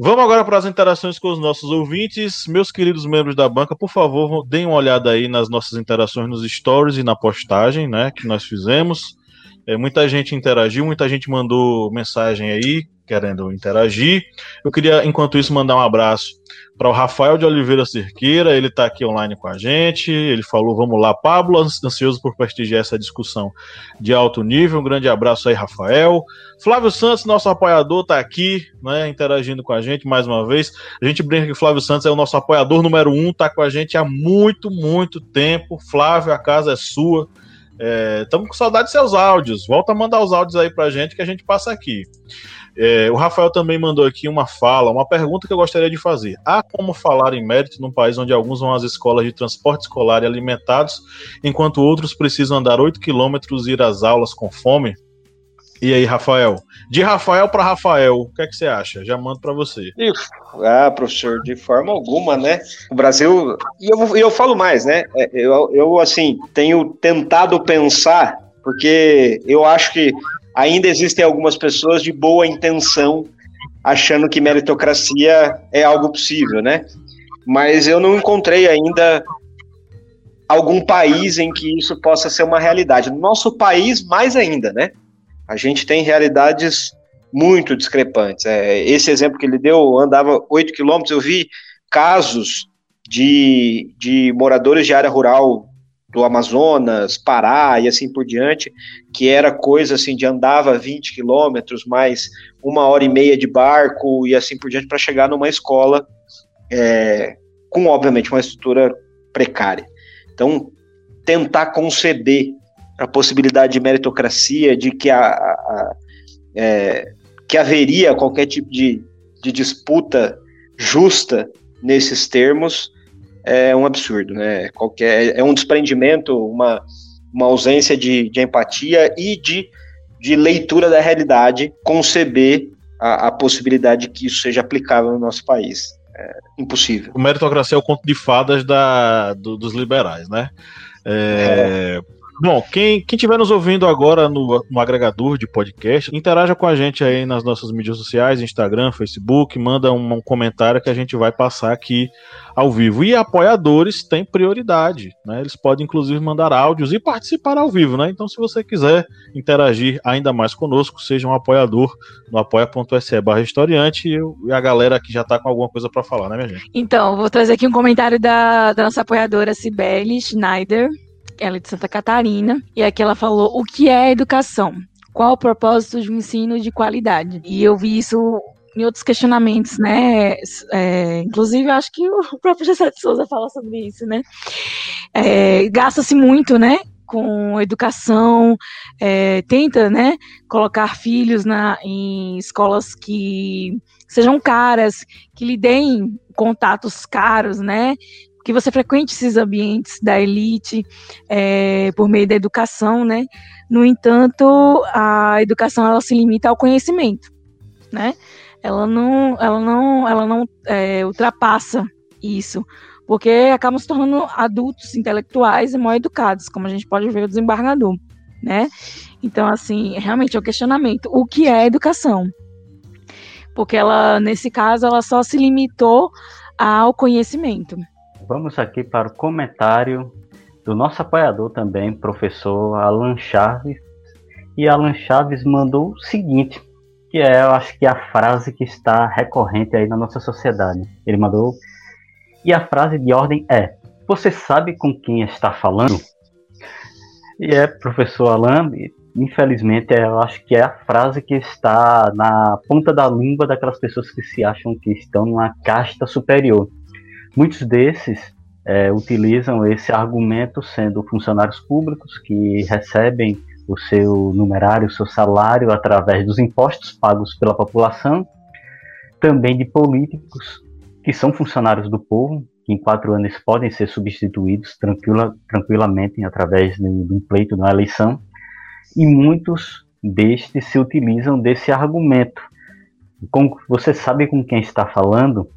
Vamos agora para as interações com os nossos ouvintes. Meus queridos membros da banca, por favor, deem uma olhada aí nas nossas interações nos stories e na postagem né, que nós fizemos. É, muita gente interagiu, muita gente mandou mensagem aí, querendo interagir. Eu queria, enquanto isso, mandar um abraço para o Rafael de Oliveira Cerqueira, ele está aqui online com a gente. Ele falou: Vamos lá, Pablo, ansioso por prestigiar essa discussão de alto nível. Um grande abraço aí, Rafael. Flávio Santos, nosso apoiador, está aqui, né, interagindo com a gente mais uma vez. A gente brinca que Flávio Santos é o nosso apoiador número um, está com a gente há muito, muito tempo. Flávio, a casa é sua. Estamos é, com saudade de seus áudios. Volta a mandar os áudios aí pra gente que a gente passa aqui. É, o Rafael também mandou aqui uma fala, uma pergunta que eu gostaria de fazer. Há como falar em mérito num país onde alguns vão às escolas de transporte escolar e alimentados, enquanto outros precisam andar 8 quilômetros e ir às aulas com fome? E aí, Rafael? De Rafael para Rafael, o que é que você acha? Já mando para você. Ah, professor, de forma alguma, né? O Brasil. E eu, eu falo mais, né? É, eu, eu, assim, tenho tentado pensar, porque eu acho que ainda existem algumas pessoas de boa intenção achando que meritocracia é algo possível, né? Mas eu não encontrei ainda algum país em que isso possa ser uma realidade. No nosso país, mais ainda, né? A gente tem realidades muito discrepantes. É, esse exemplo que ele deu, andava 8 quilômetros, eu vi casos de, de moradores de área rural do Amazonas, Pará e assim por diante, que era coisa assim de andava 20 quilômetros, mais uma hora e meia de barco e assim por diante para chegar numa escola é, com, obviamente, uma estrutura precária. Então, tentar conceber a possibilidade de meritocracia, de que, a, a é, que haveria qualquer tipo de, de disputa justa nesses termos, é um absurdo, né? Qualquer, é um desprendimento, uma, uma ausência de, de empatia e de, de leitura da realidade conceber a, a possibilidade de que isso seja aplicável no nosso país. É impossível. O meritocracia é o conto de fadas da, do, dos liberais, né? É, é Bom, quem estiver nos ouvindo agora no, no, agregador de podcast, interaja com a gente aí nas nossas mídias sociais, Instagram, Facebook, manda um, um comentário que a gente vai passar aqui ao vivo. E apoiadores têm prioridade, né? Eles podem inclusive mandar áudios e participar ao vivo, né? Então, se você quiser interagir ainda mais conosco, seja um apoiador no apoia.se barra historiante e a galera aqui já está com alguma coisa para falar, né, minha gente? Então, vou trazer aqui um comentário da, da nossa apoiadora Cibele Schneider ela é de Santa Catarina, e aqui ela falou o que é educação. Qual o propósito de um ensino de qualidade? E eu vi isso em outros questionamentos, né? É, inclusive, eu acho que o próprio José de Souza fala sobre isso, né? É, Gasta-se muito, né? Com educação, é, tenta, né? Colocar filhos na, em escolas que sejam caras, que lhe deem contatos caros, né? Que você frequente esses ambientes da elite é, por meio da educação, né? No entanto, a educação ela se limita ao conhecimento, né? Ela não, ela não, ela não é, ultrapassa isso, porque acabam se tornando adultos intelectuais e mal educados, como a gente pode ver o desembargador, né? Então, assim, realmente é o questionamento: o que é educação? Porque ela, nesse caso, ela só se limitou ao conhecimento vamos aqui para o comentário do nosso apoiador também, professor Alan Chaves. E Alan Chaves mandou o seguinte, que é, eu acho que é a frase que está recorrente aí na nossa sociedade. Ele mandou, e a frase de ordem é: Você sabe com quem está falando? E é, professor Alan, infelizmente, eu acho que é a frase que está na ponta da língua daquelas pessoas que se acham que estão numa casta superior. Muitos desses é, utilizam esse argumento sendo funcionários públicos que recebem o seu numerário, o seu salário através dos impostos pagos pela população, também de políticos que são funcionários do povo, que em quatro anos podem ser substituídos tranquila, tranquilamente através de, um pleito, de uma eleição, e muitos destes se utilizam desse argumento. Como você sabe com quem está falando,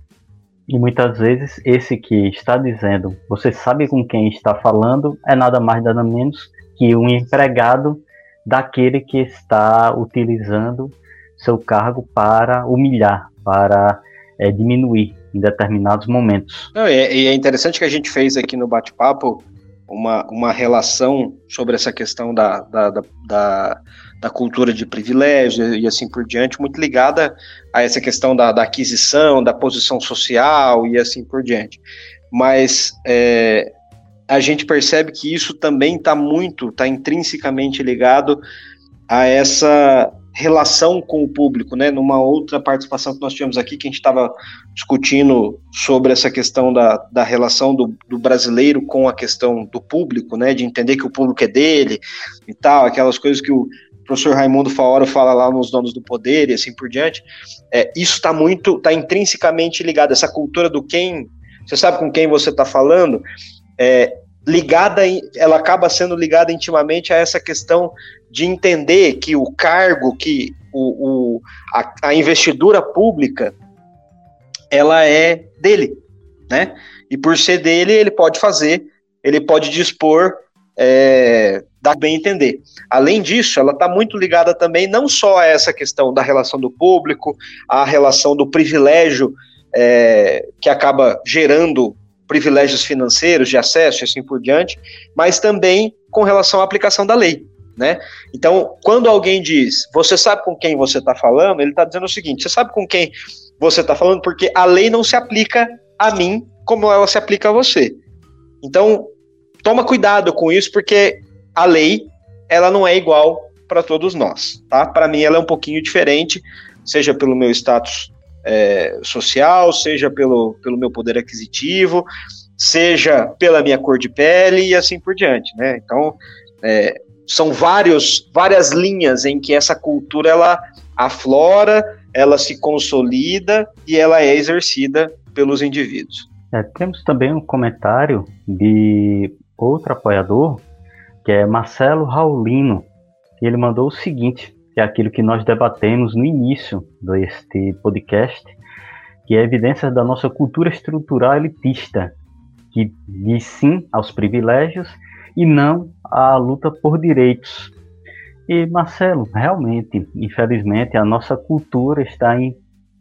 e muitas vezes esse que está dizendo, você sabe com quem está falando, é nada mais nada menos que um empregado daquele que está utilizando seu cargo para humilhar, para é, diminuir em determinados momentos. Não, é, e é interessante que a gente fez aqui no bate-papo uma, uma relação sobre essa questão da, da, da, da cultura de privilégio e assim por diante, muito ligada a essa questão da, da aquisição, da posição social e assim por diante. Mas é, a gente percebe que isso também está muito, está intrinsecamente ligado a essa relação com o público, né? Numa outra participação que nós tivemos aqui, que a gente estava discutindo sobre essa questão da, da relação do, do, brasileiro com a questão do público, né? De entender que o público é dele e tal, aquelas coisas que o, professor Raimundo Faoro fala lá nos Donos do Poder e assim por diante, é, isso está muito, está intrinsecamente ligado, essa cultura do quem, você sabe com quem você está falando, é, ligada, ela acaba sendo ligada intimamente a essa questão de entender que o cargo, que o, o a, a investidura pública, ela é dele, né? E por ser dele, ele pode fazer, ele pode dispor é, dá bem entender. Além disso, ela está muito ligada também não só a essa questão da relação do público, a relação do privilégio é, que acaba gerando privilégios financeiros de acesso e assim por diante, mas também com relação à aplicação da lei. Né? Então, quando alguém diz, você sabe com quem você está falando, ele está dizendo o seguinte: você sabe com quem você está falando, porque a lei não se aplica a mim como ela se aplica a você. Então, toma cuidado com isso, porque a lei ela não é igual para todos nós, tá? Para mim ela é um pouquinho diferente, seja pelo meu status é, social, seja pelo, pelo meu poder aquisitivo, seja pela minha cor de pele e assim por diante, né? Então é, são vários, várias linhas em que essa cultura ela aflora, ela se consolida e ela é exercida pelos indivíduos. É, temos também um comentário de outro apoiador que é Marcelo Raulino, e ele mandou o seguinte, que é aquilo que nós debatemos no início deste podcast, que é evidências da nossa cultura estrutural elitista, que diz sim aos privilégios e não a luta por direitos. E Marcelo, realmente, infelizmente, a nossa cultura está, em,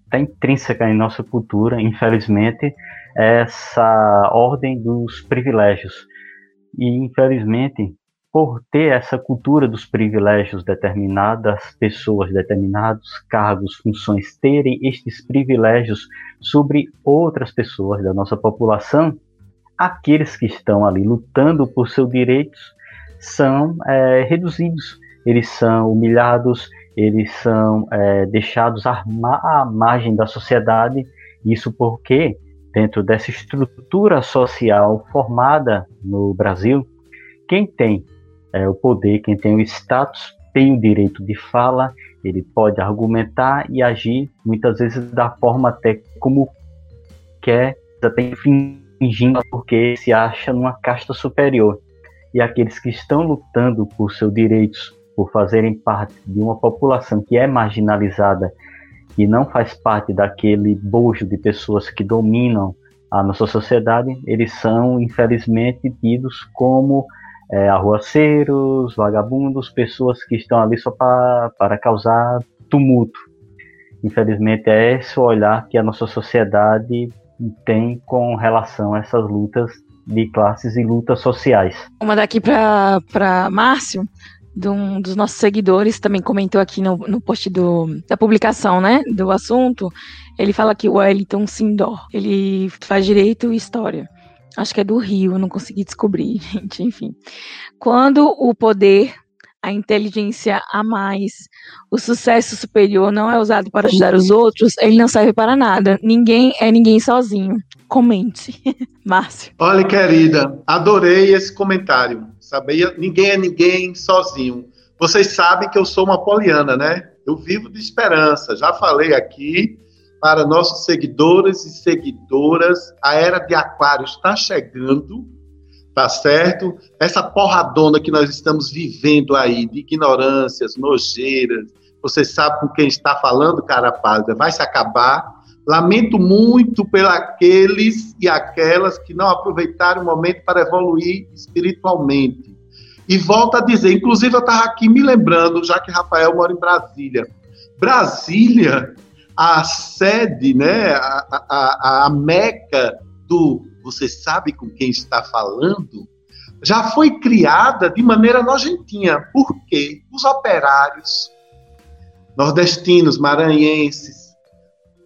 está intrínseca em nossa cultura, infelizmente, essa ordem dos privilégios. E infelizmente, por ter essa cultura dos privilégios, determinadas pessoas, determinados cargos, funções terem estes privilégios sobre outras pessoas da nossa população, aqueles que estão ali lutando por seus direitos são é, reduzidos, eles são humilhados, eles são é, deixados à, à margem da sociedade. Isso porque, dentro dessa estrutura social formada no Brasil, quem tem é, o poder, quem tem o status, tem o direito de fala, ele pode argumentar e agir, muitas vezes da forma até como quer, até fingindo porque se acha numa casta superior. E aqueles que estão lutando por seus direitos, por fazerem parte de uma população que é marginalizada e não faz parte daquele bojo de pessoas que dominam a nossa sociedade, eles são, infelizmente, tidos como é, arruaceiros, vagabundos, pessoas que estão ali só pra, para causar tumulto. Infelizmente, é esse o olhar que a nossa sociedade tem com relação a essas lutas de classes e lutas sociais. Vou mandar aqui para Márcio, de um dos nossos seguidores, também comentou aqui no, no post do, da publicação, né, do assunto. Ele fala que o Wellington Sindor, ele faz direito e história. Acho que é do Rio, não consegui descobrir, gente, enfim. Quando o poder, a inteligência a mais, o sucesso superior não é usado para ajudar os outros, ele não serve para nada. Ninguém é ninguém sozinho. Comente. Márcio. Olha, querida, adorei esse comentário. Sabia? Ninguém é ninguém sozinho. Vocês sabem que eu sou uma poliana, né? Eu vivo de esperança. Já falei aqui para nossos seguidores e seguidoras. A era de Aquário está chegando, tá certo? Essa porradona que nós estamos vivendo aí, de ignorâncias, nojeiras, você sabe com quem está falando, cara pálida, vai se acabar. Lamento muito pelos e aquelas que não aproveitaram o momento para evoluir espiritualmente. E volto a dizer, inclusive eu estava aqui me lembrando, já que Rafael mora em Brasília. Brasília a sede, né, a, a, a meca do você sabe com quem está falando, já foi criada de maneira nojentinha. Por quê? Os operários nordestinos, maranhenses,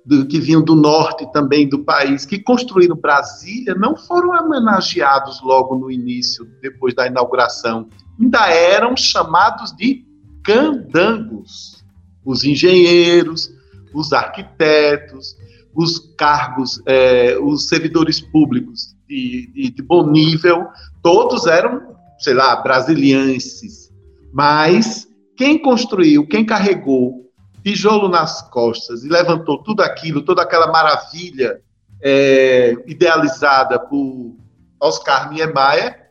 do, que vinham do norte também do país, que construíram Brasília, não foram homenageados logo no início, depois da inauguração. Ainda eram chamados de candangos. Os engenheiros, os arquitetos, os cargos, é, os servidores públicos de, de, de, bom nível, todos eram, sei lá, brasilienses. Mas quem construiu, quem carregou tijolo nas costas e levantou tudo aquilo, toda aquela maravilha é, idealizada por Oscar Niemeyer,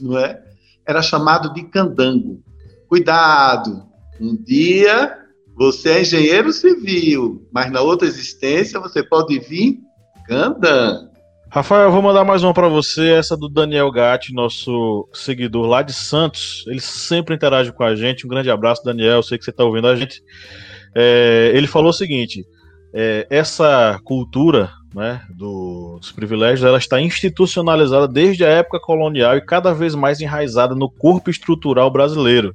não é? Era chamado de candango. Cuidado, um dia você é engenheiro civil, mas na outra existência você pode vir cantando. Rafael, eu vou mandar mais uma para você, essa do Daniel Gatti, nosso seguidor lá de Santos. Ele sempre interage com a gente. Um grande abraço, Daniel. Eu sei que você está ouvindo a gente. É, ele falou o seguinte: é, essa cultura né, do, dos privilégios ela está institucionalizada desde a época colonial e cada vez mais enraizada no corpo estrutural brasileiro.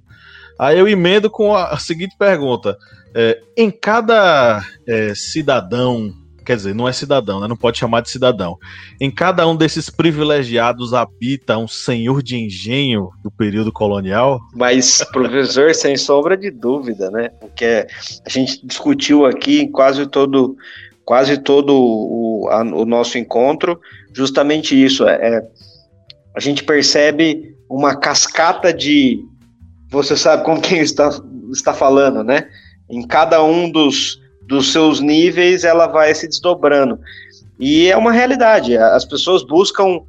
Aí eu emendo com a, seguinte pergunta: é, em cada é, cidadão, quer dizer, não é cidadão, né? não pode chamar de cidadão. Em cada um desses privilegiados habita um senhor de engenho do período colonial? Mas, professor, sem sombra de dúvida, né? Porque a gente discutiu aqui em quase todo, quase todo o, a, o nosso encontro, justamente isso. É, é, a gente percebe uma cascata de você sabe com quem está, está falando, né? Em cada um dos, dos seus níveis, ela vai se desdobrando. E é uma realidade. As pessoas buscam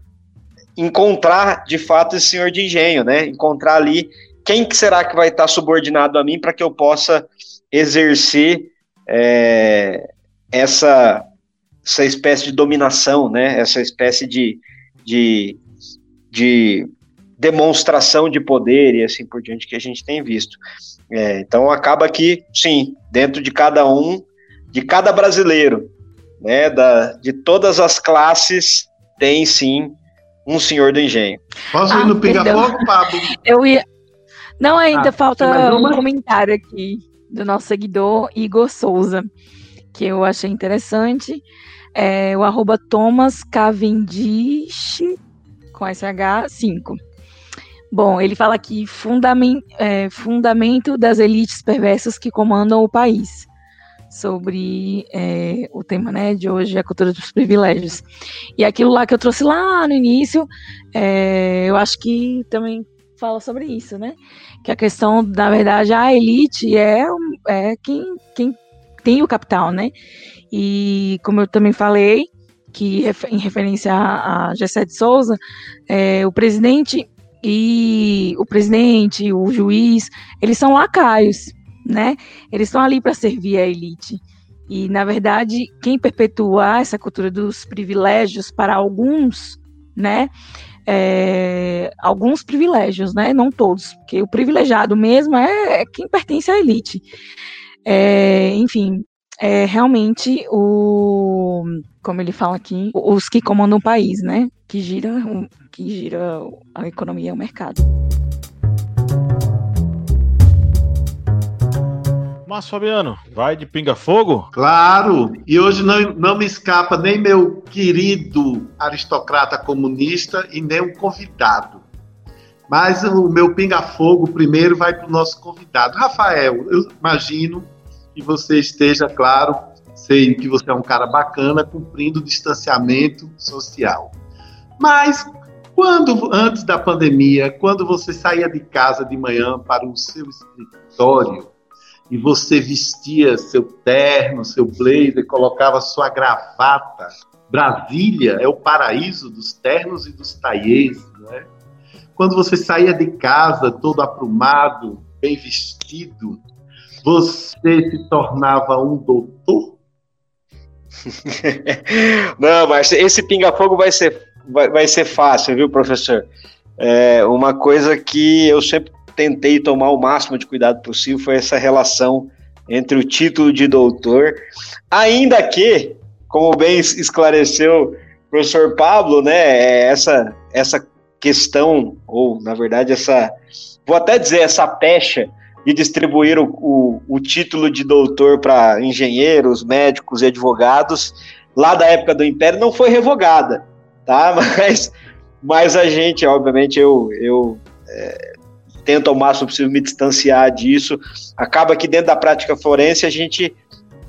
encontrar de fato esse senhor de engenho, né? Encontrar ali quem que será que vai estar subordinado a mim para que eu possa exercer é, essa, essa espécie de dominação, né? Essa espécie de, de, de demonstração de poder e assim por diante que a gente tem visto. É, então acaba que, sim, dentro de cada um, de cada brasileiro, né, da, de todas as classes, tem sim um senhor do engenho. Posso ir ah, no pinga-fogo, Pablo? Eu ia. Não, ainda ah, falta um comentário aqui do nosso seguidor Igor Souza, que eu achei interessante. É o arroba Thomas Cavendish com SH5. Bom, ele fala aqui fundamento, é, fundamento das elites perversas que comandam o país. Sobre é, o tema né, de hoje, a cultura dos privilégios. E aquilo lá que eu trouxe lá no início, é, eu acho que também fala sobre isso, né? Que a questão, na verdade, a elite é, é quem, quem tem o capital, né? E como eu também falei, que em referência a, a Gessé de Souza, é, o presidente e o presidente, o juiz, eles são lacaios, né? Eles estão ali para servir a elite. E, na verdade, quem perpetua essa cultura dos privilégios para alguns, né? É, alguns privilégios, né? Não todos, porque o privilegiado mesmo é, é quem pertence à elite. É, enfim, é realmente o, como ele fala aqui, os que comandam o país, né? Que gira, que gira a economia e o mercado. Mas, Fabiano, vai de pinga-fogo? Claro! E hoje não, não me escapa nem meu querido aristocrata comunista e nem um convidado. Mas o meu pinga-fogo primeiro vai para o nosso convidado. Rafael, eu imagino que você esteja, claro, sei que você é um cara bacana, cumprindo o distanciamento social. Mas quando antes da pandemia, quando você saía de casa de manhã para o seu escritório e você vestia seu terno, seu blazer, colocava sua gravata, Brasília é o paraíso dos ternos e dos taiês, não é? Quando você saía de casa todo aprumado, bem vestido, você se tornava um doutor? Não, mas esse pinga-fogo vai ser, vai, vai ser fácil, viu, professor? É, uma coisa que eu sempre tentei tomar o máximo de cuidado possível foi essa relação entre o título de doutor, ainda que, como bem esclareceu o professor Pablo, né, é essa, essa questão, ou na verdade essa, vou até dizer, essa pecha de distribuir o, o, o título de doutor para engenheiros, médicos e advogados lá da época do Império não foi revogada, tá? Mas, mas a gente, obviamente, eu, eu é, tento ao máximo possível me distanciar disso. Acaba que dentro da prática forense a gente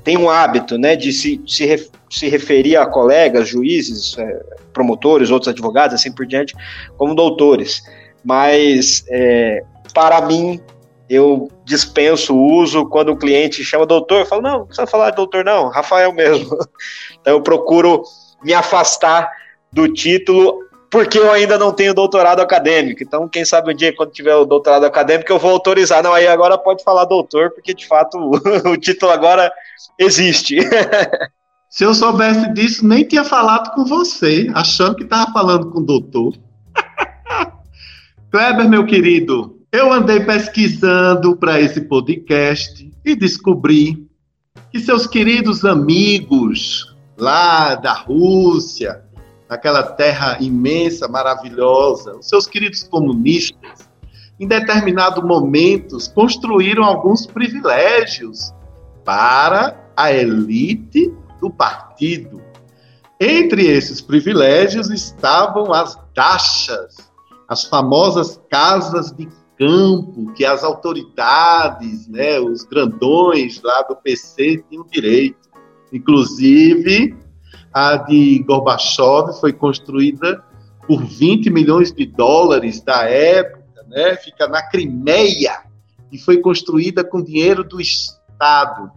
tem um hábito, né, de se, se, se referir a colegas, juízes, é, promotores, outros advogados, assim por diante, como doutores. Mas, é, para mim, eu dispenso o uso quando o cliente chama doutor, eu falo, não, não precisa falar de doutor, não, Rafael mesmo. Então eu procuro me afastar do título, porque eu ainda não tenho doutorado acadêmico. Então, quem sabe um dia, quando tiver o doutorado acadêmico, eu vou autorizar. Não, aí agora pode falar doutor, porque de fato o título agora existe. Se eu soubesse disso, nem tinha falado com você, achando que estava falando com o doutor. Kleber, meu querido, eu andei pesquisando para esse podcast e descobri que seus queridos amigos lá da Rússia, naquela terra imensa, maravilhosa, os seus queridos comunistas, em determinados momentos construíram alguns privilégios para a elite do partido. Entre esses privilégios estavam as dachas, as famosas casas de campo que as autoridades, né, os grandões lá do PC tinham direito. Inclusive, a de Gorbachev foi construída por 20 milhões de dólares da época, né? fica na Crimeia, e foi construída com dinheiro do Estado.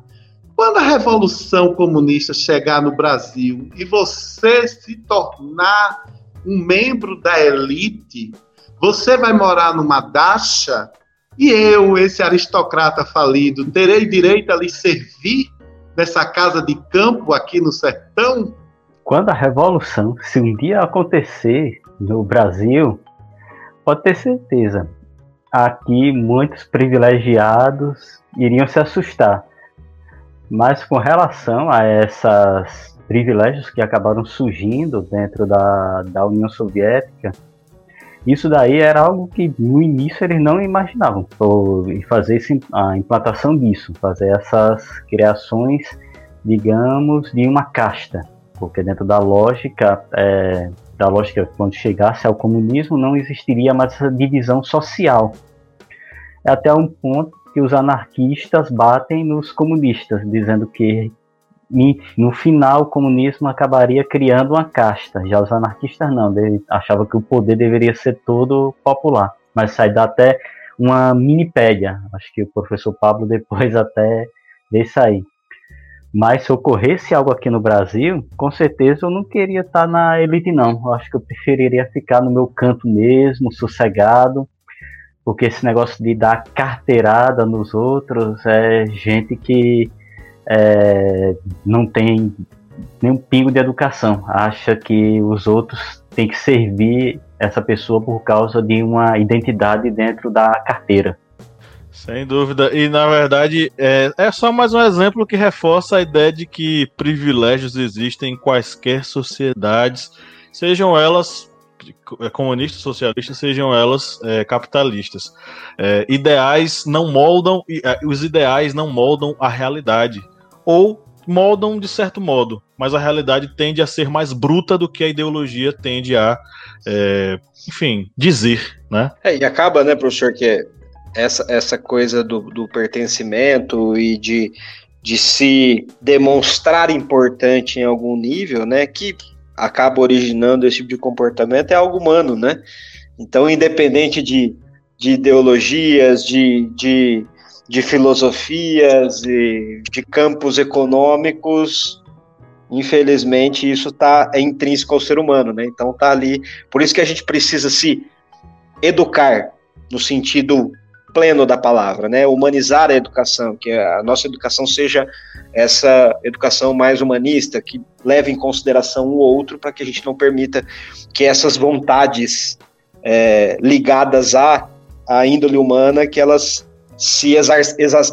Quando a Revolução Comunista chegar no Brasil e você se tornar um membro da elite, você vai morar numa dacha e eu, esse aristocrata falido, terei direito a lhe servir nessa casa de campo aqui no sertão? Quando a revolução, se um dia acontecer no Brasil, pode ter certeza. Aqui muitos privilegiados iriam se assustar. Mas com relação a esses privilégios que acabaram surgindo dentro da, da União Soviética, isso daí era algo que no início eles não imaginavam, fazer a implantação disso, fazer essas criações, digamos, de uma casta, porque dentro da lógica, é, da lógica quando chegasse ao comunismo, não existiria mais essa divisão social. Até um ponto que os anarquistas batem nos comunistas, dizendo que no final o comunismo acabaria criando uma casta. Já os anarquistas não, eles achavam que o poder deveria ser todo popular. Mas sai dá até uma minipédia. Acho que o professor Pablo depois até desse aí. Mas se ocorresse algo aqui no Brasil, com certeza eu não queria estar na elite, não. Eu acho que eu preferiria ficar no meu canto mesmo, sossegado, porque esse negócio de dar carteirada nos outros é gente que é, não tem nenhum pingo de educação, acha que os outros têm que servir essa pessoa por causa de uma identidade dentro da carteira. Sem dúvida. E na verdade é, é só mais um exemplo que reforça a ideia de que privilégios existem em quaisquer sociedades, sejam elas é, comunistas, socialistas, sejam elas é, capitalistas. É, ideais não moldam, é, os ideais não moldam a realidade. Ou moldam de certo modo, mas a realidade tende a ser mais bruta do que a ideologia tende a, é, enfim, dizer, né? É, e acaba, né, professor, que essa, essa coisa do, do pertencimento e de, de se demonstrar importante em algum nível, né, que acaba originando esse tipo de comportamento é algo humano, né? Então, independente de, de ideologias, de, de, de filosofias, e de campos econômicos, infelizmente isso tá, é intrínseco ao ser humano, né? Então tá ali. Por isso que a gente precisa se educar no sentido pleno da palavra, né? Humanizar a educação, que a nossa educação seja essa educação mais humanista, que leve em consideração o outro, para que a gente não permita que essas vontades é, ligadas à, à índole humana, que elas se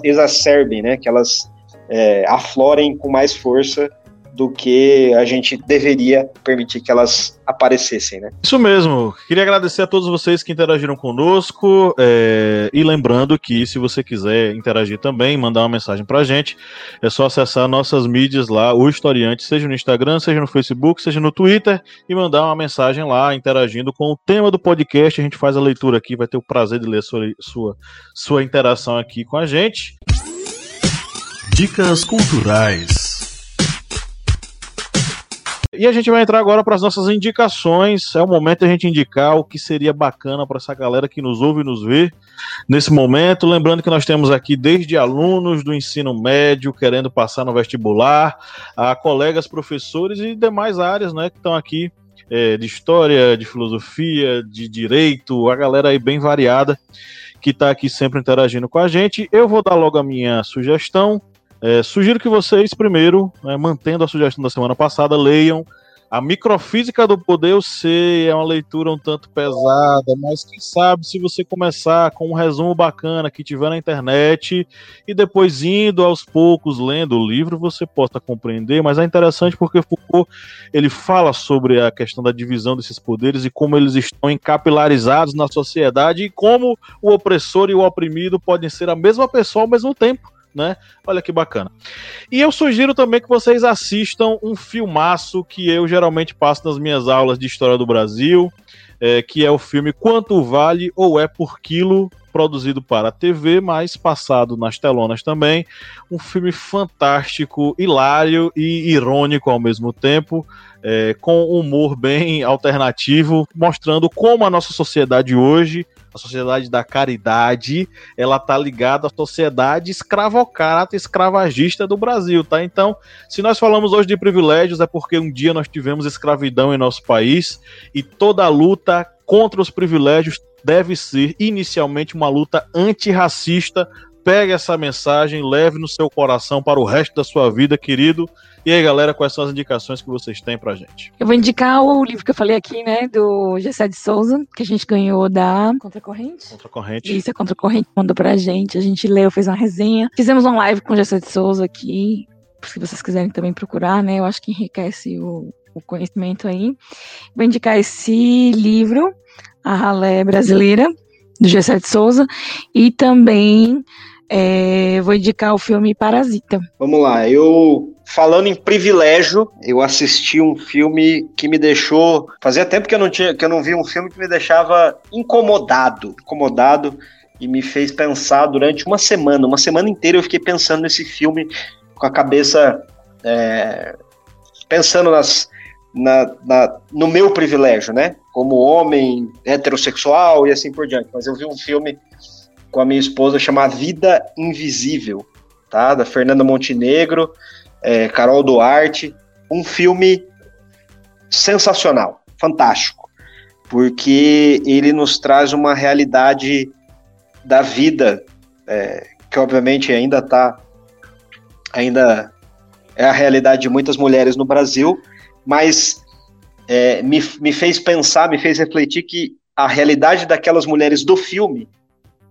exacerbem, né? Que elas é, aflorem com mais força do que a gente deveria permitir que elas aparecessem, né? Isso mesmo. Queria agradecer a todos vocês que interagiram conosco é, e lembrando que se você quiser interagir também, mandar uma mensagem pra gente, é só acessar nossas mídias lá, o Historiante, seja no Instagram, seja no Facebook, seja no Twitter e mandar uma mensagem lá, interagindo com o tema do podcast. A gente faz a leitura aqui, vai ter o prazer de ler sua, sua, sua interação aqui com a gente. Dicas culturais. E a gente vai entrar agora para as nossas indicações. É o momento de a gente indicar o que seria bacana para essa galera que nos ouve e nos vê nesse momento. Lembrando que nós temos aqui desde alunos do ensino médio querendo passar no vestibular, a colegas professores e demais áreas né, que estão aqui é, de história, de filosofia, de direito, a galera aí bem variada que está aqui sempre interagindo com a gente. Eu vou dar logo a minha sugestão. É, sugiro que vocês, primeiro, né, mantendo a sugestão da semana passada, leiam A Microfísica do Poder. Eu sei, é uma leitura um tanto pesada, mas quem sabe se você começar com um resumo bacana que tiver na internet e depois indo aos poucos lendo o livro, você possa compreender. Mas é interessante porque Foucault ele fala sobre a questão da divisão desses poderes e como eles estão encapilarizados na sociedade e como o opressor e o oprimido podem ser a mesma pessoa ao mesmo tempo né? Olha que bacana. E eu sugiro também que vocês assistam um filmaço que eu geralmente passo nas minhas aulas de História do Brasil, é, que é o filme Quanto Vale ou É por Quilo, produzido para a TV, mas passado nas telonas também. Um filme fantástico, hilário e irônico ao mesmo tempo. É, com humor bem alternativo, mostrando como a nossa sociedade hoje a sociedade da caridade, ela tá ligada à sociedade escravocrata, escravagista do Brasil, tá? Então, se nós falamos hoje de privilégios, é porque um dia nós tivemos escravidão em nosso país e toda a luta contra os privilégios deve ser inicialmente uma luta antirracista pegue essa mensagem, leve no seu coração para o resto da sua vida, querido. E aí, galera, quais são as indicações que vocês têm pra gente? Eu vou indicar o livro que eu falei aqui, né, do Gessé de Souza, que a gente ganhou da Contracorrente. Contracorrente. Isso, a Contracorrente mandou pra gente, a gente leu, fez uma resenha. Fizemos uma live com o Gessé de Souza aqui, se vocês quiserem também procurar, né, eu acho que enriquece o, o conhecimento aí. Vou indicar esse livro, A Ralé Brasileira, do Gessé de Souza, e também é, vou indicar o filme Parasita. Vamos lá, eu falando em privilégio, eu assisti um filme que me deixou. Fazia tempo que eu não tinha, que eu não vi um filme que me deixava incomodado, incomodado e me fez pensar durante uma semana, uma semana inteira eu fiquei pensando nesse filme com a cabeça é, pensando nas, na, na, no meu privilégio, né? Como homem heterossexual e assim por diante. Mas eu vi um filme com a minha esposa chamada Vida Invisível, tá? Da Fernanda Montenegro, é, Carol Duarte. Um filme sensacional, fantástico, porque ele nos traz uma realidade da vida é, que obviamente ainda está ainda é a realidade de muitas mulheres no Brasil, mas é, me, me fez pensar, me fez refletir que a realidade daquelas mulheres do filme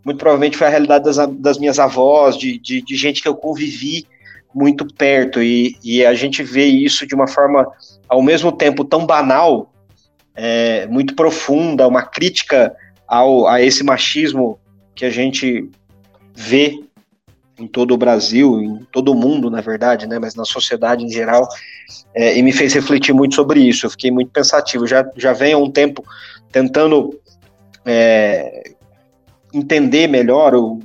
muito provavelmente foi a realidade das, das minhas avós, de, de, de, gente que eu convivi muito perto, e, e, a gente vê isso de uma forma, ao mesmo tempo, tão banal, é, muito profunda, uma crítica ao, a esse machismo que a gente vê em todo o Brasil, em todo o mundo, na verdade, né, mas na sociedade em geral, é, e me fez refletir muito sobre isso. Eu fiquei muito pensativo. Já, já venho há um tempo tentando é, entender melhor o,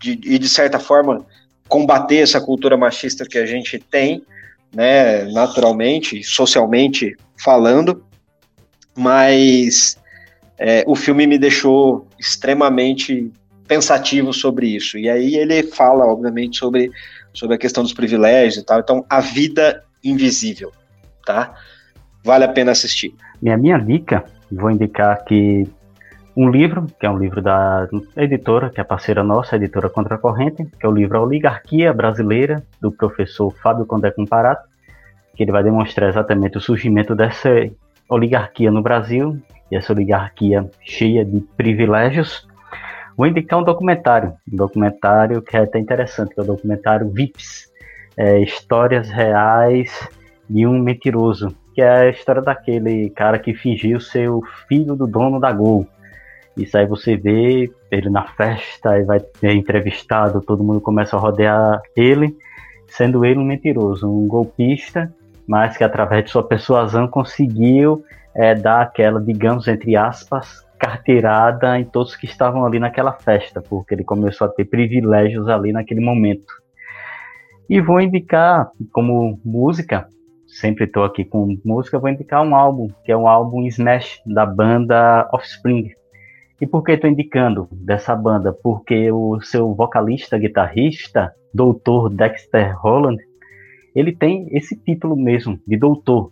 de, e, de certa forma, combater essa cultura machista que a gente tem, né, naturalmente, socialmente falando, mas é, o filme me deixou extremamente pensativo sobre isso. E aí ele fala, obviamente, sobre, sobre a questão dos privilégios e tal. Então, a vida invisível, tá? Vale a pena assistir. Minha minha dica, vou indicar que um livro, que é um livro da editora, que é parceira nossa, a editora Contracorrente, que é o livro A Oligarquia Brasileira, do professor Fábio Condé Comparato, que ele vai demonstrar exatamente o surgimento dessa oligarquia no Brasil, e essa oligarquia cheia de privilégios. Vou indicar um documentário, um documentário que é até interessante, que é o documentário VIPs, é, Histórias Reais de um Mentiroso, que é a história daquele cara que fingiu ser o filho do dono da Gol. Isso aí você vê ele na festa e vai ser entrevistado, todo mundo começa a rodear ele, sendo ele um mentiroso, um golpista, mas que através de sua persuasão conseguiu é, dar aquela, digamos, entre aspas, carteirada em todos que estavam ali naquela festa, porque ele começou a ter privilégios ali naquele momento. E vou indicar como música, sempre estou aqui com música, vou indicar um álbum, que é um álbum Smash da banda Offspring, e por que estou indicando dessa banda? Porque o seu vocalista, guitarrista, doutor Dexter Holland, ele tem esse título mesmo, de doutor.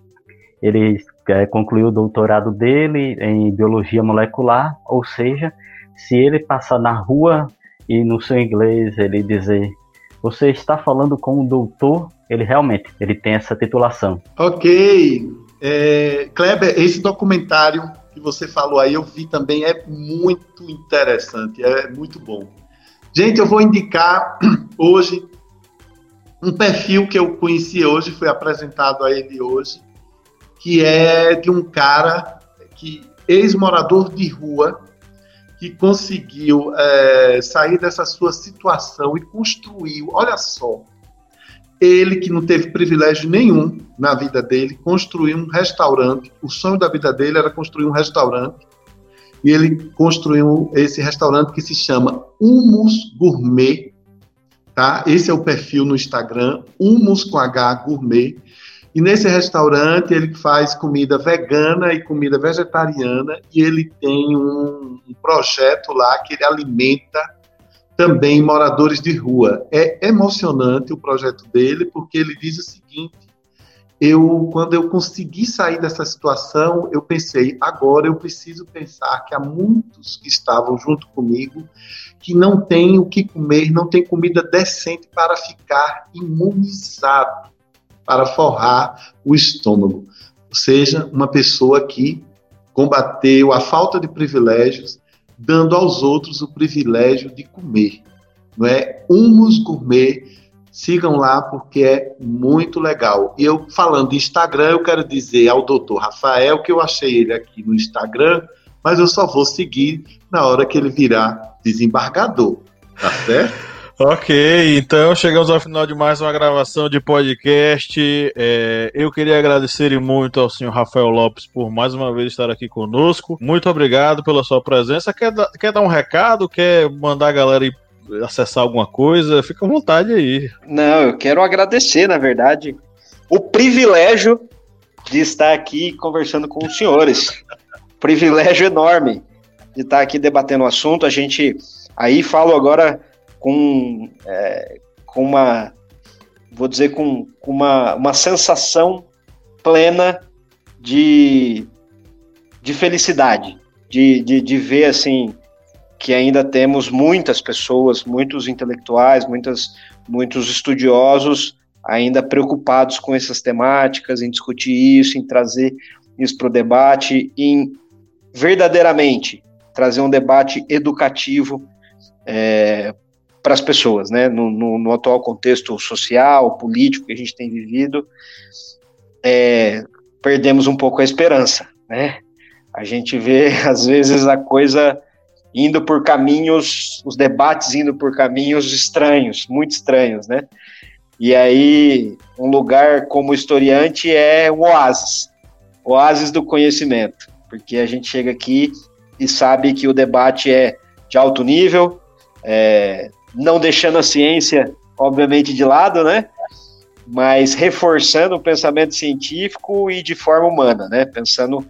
Ele é, concluiu o doutorado dele em biologia molecular, ou seja, se ele passar na rua e no seu inglês ele dizer você está falando com um doutor, ele realmente ele tem essa titulação. Ok. É, Kleber, esse documentário que você falou aí, eu vi também, é muito interessante, é muito bom. Gente, eu vou indicar hoje um perfil que eu conheci hoje, foi apresentado a ele hoje, que é de um cara que ex-morador de rua que conseguiu é, sair dessa sua situação e construiu, olha só, ele, que não teve privilégio nenhum na vida dele, construiu um restaurante. O sonho da vida dele era construir um restaurante. E ele construiu esse restaurante que se chama Humus Gourmet. Tá? Esse é o perfil no Instagram, Humus com H Gourmet. E nesse restaurante ele faz comida vegana e comida vegetariana. E ele tem um, um projeto lá que ele alimenta também moradores de rua. É emocionante o projeto dele, porque ele diz o seguinte: eu, quando eu consegui sair dessa situação, eu pensei, agora eu preciso pensar que há muitos que estavam junto comigo que não têm o que comer, não têm comida decente para ficar imunizado, para forrar o estômago. Ou seja, uma pessoa que combateu a falta de privilégios, dando aos outros o privilégio de comer. Não é? Humus Gourmet Sigam lá porque é muito legal. E eu falando de Instagram, eu quero dizer ao doutor Rafael que eu achei ele aqui no Instagram, mas eu só vou seguir na hora que ele virar desembargador. Tá certo? Ok, então chegamos ao final de mais uma gravação de podcast. É, eu queria agradecer muito ao senhor Rafael Lopes por mais uma vez estar aqui conosco. Muito obrigado pela sua presença. Quer, quer dar um recado? Quer mandar a galera ir acessar alguma coisa, fica à vontade aí. Não, eu quero agradecer, na verdade, o privilégio de estar aqui conversando com os senhores. privilégio enorme de estar aqui debatendo o assunto. A gente aí falo agora com, é, com uma, vou dizer, com, com uma, uma sensação plena de, de felicidade, de, de, de ver assim que ainda temos muitas pessoas, muitos intelectuais, muitas, muitos estudiosos ainda preocupados com essas temáticas, em discutir isso, em trazer isso para o debate, em verdadeiramente trazer um debate educativo é, para as pessoas, né? No, no, no, atual contexto social, político que a gente tem vivido, é, perdemos um pouco a esperança, né? A gente vê às vezes a coisa indo por caminhos, os debates indo por caminhos estranhos, muito estranhos, né? E aí, um lugar como historiante é o oásis, oásis do conhecimento, porque a gente chega aqui e sabe que o debate é de alto nível, é, não deixando a ciência, obviamente, de lado, né? Mas reforçando o pensamento científico e de forma humana, né? Pensando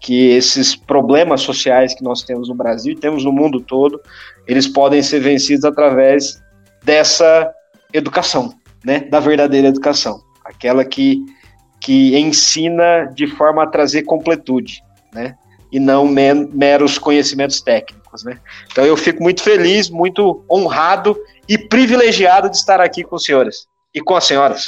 que esses problemas sociais que nós temos no Brasil e temos no mundo todo, eles podem ser vencidos através dessa educação, né, da verdadeira educação, aquela que que ensina de forma a trazer completude, né, e não meros conhecimentos técnicos, né. Então eu fico muito feliz, muito honrado e privilegiado de estar aqui com os senhores e com as senhoras.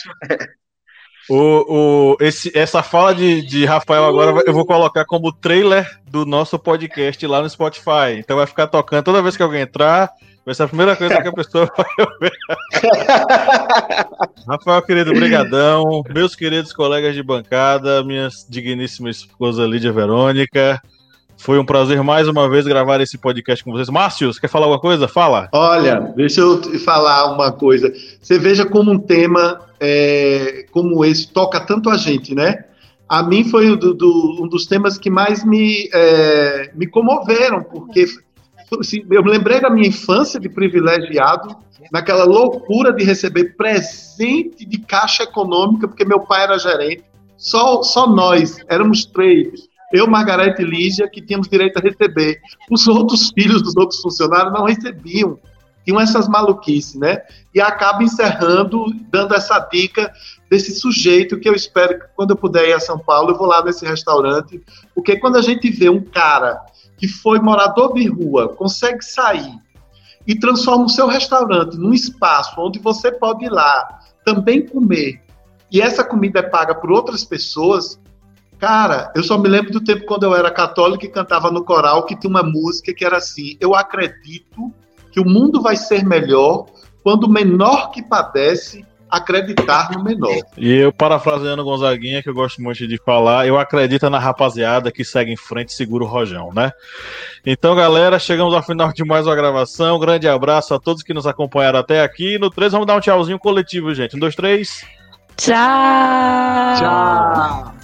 O, o, esse, essa fala de, de Rafael agora eu vou colocar como trailer do nosso podcast lá no Spotify. Então vai ficar tocando toda vez que alguém entrar. Vai ser a primeira coisa que a pessoa vai ouvir. Rafael, querido, brigadão. Meus queridos colegas de bancada, minha digníssima esposa Lídia Verônica. Foi um prazer mais uma vez gravar esse podcast com vocês. Márcio, você quer falar alguma coisa? Fala. Olha, deixa eu te falar uma coisa. Você veja como um tema é, como esse toca tanto a gente, né? A mim foi do, do, um dos temas que mais me, é, me comoveram, porque assim, eu me lembrei da minha infância de privilegiado, naquela loucura de receber presente de caixa econômica, porque meu pai era gerente. Só, só nós, éramos três. Eu, Margarete e Lígia, que tínhamos direito a receber. Os outros filhos dos outros funcionários não recebiam tinham essas maluquices, né? E acaba encerrando, dando essa dica desse sujeito que eu espero que quando eu puder ir a São Paulo, eu vou lá nesse restaurante, porque quando a gente vê um cara que foi morador de rua, consegue sair e transforma o seu restaurante num espaço onde você pode ir lá também comer, e essa comida é paga por outras pessoas, Cara, eu só me lembro do tempo quando eu era católico e cantava no coral que tinha uma música que era assim: Eu acredito que o mundo vai ser melhor quando o menor que padece acreditar no menor. E eu, parafraseando Gonzaguinha, que eu gosto muito de falar, eu acredito na rapaziada que segue em frente e segura o rojão, né? Então, galera, chegamos ao final de mais uma gravação. Um grande abraço a todos que nos acompanharam até aqui. No 3, vamos dar um tchauzinho coletivo, gente. Um, dois, três. Tchau! Tchau!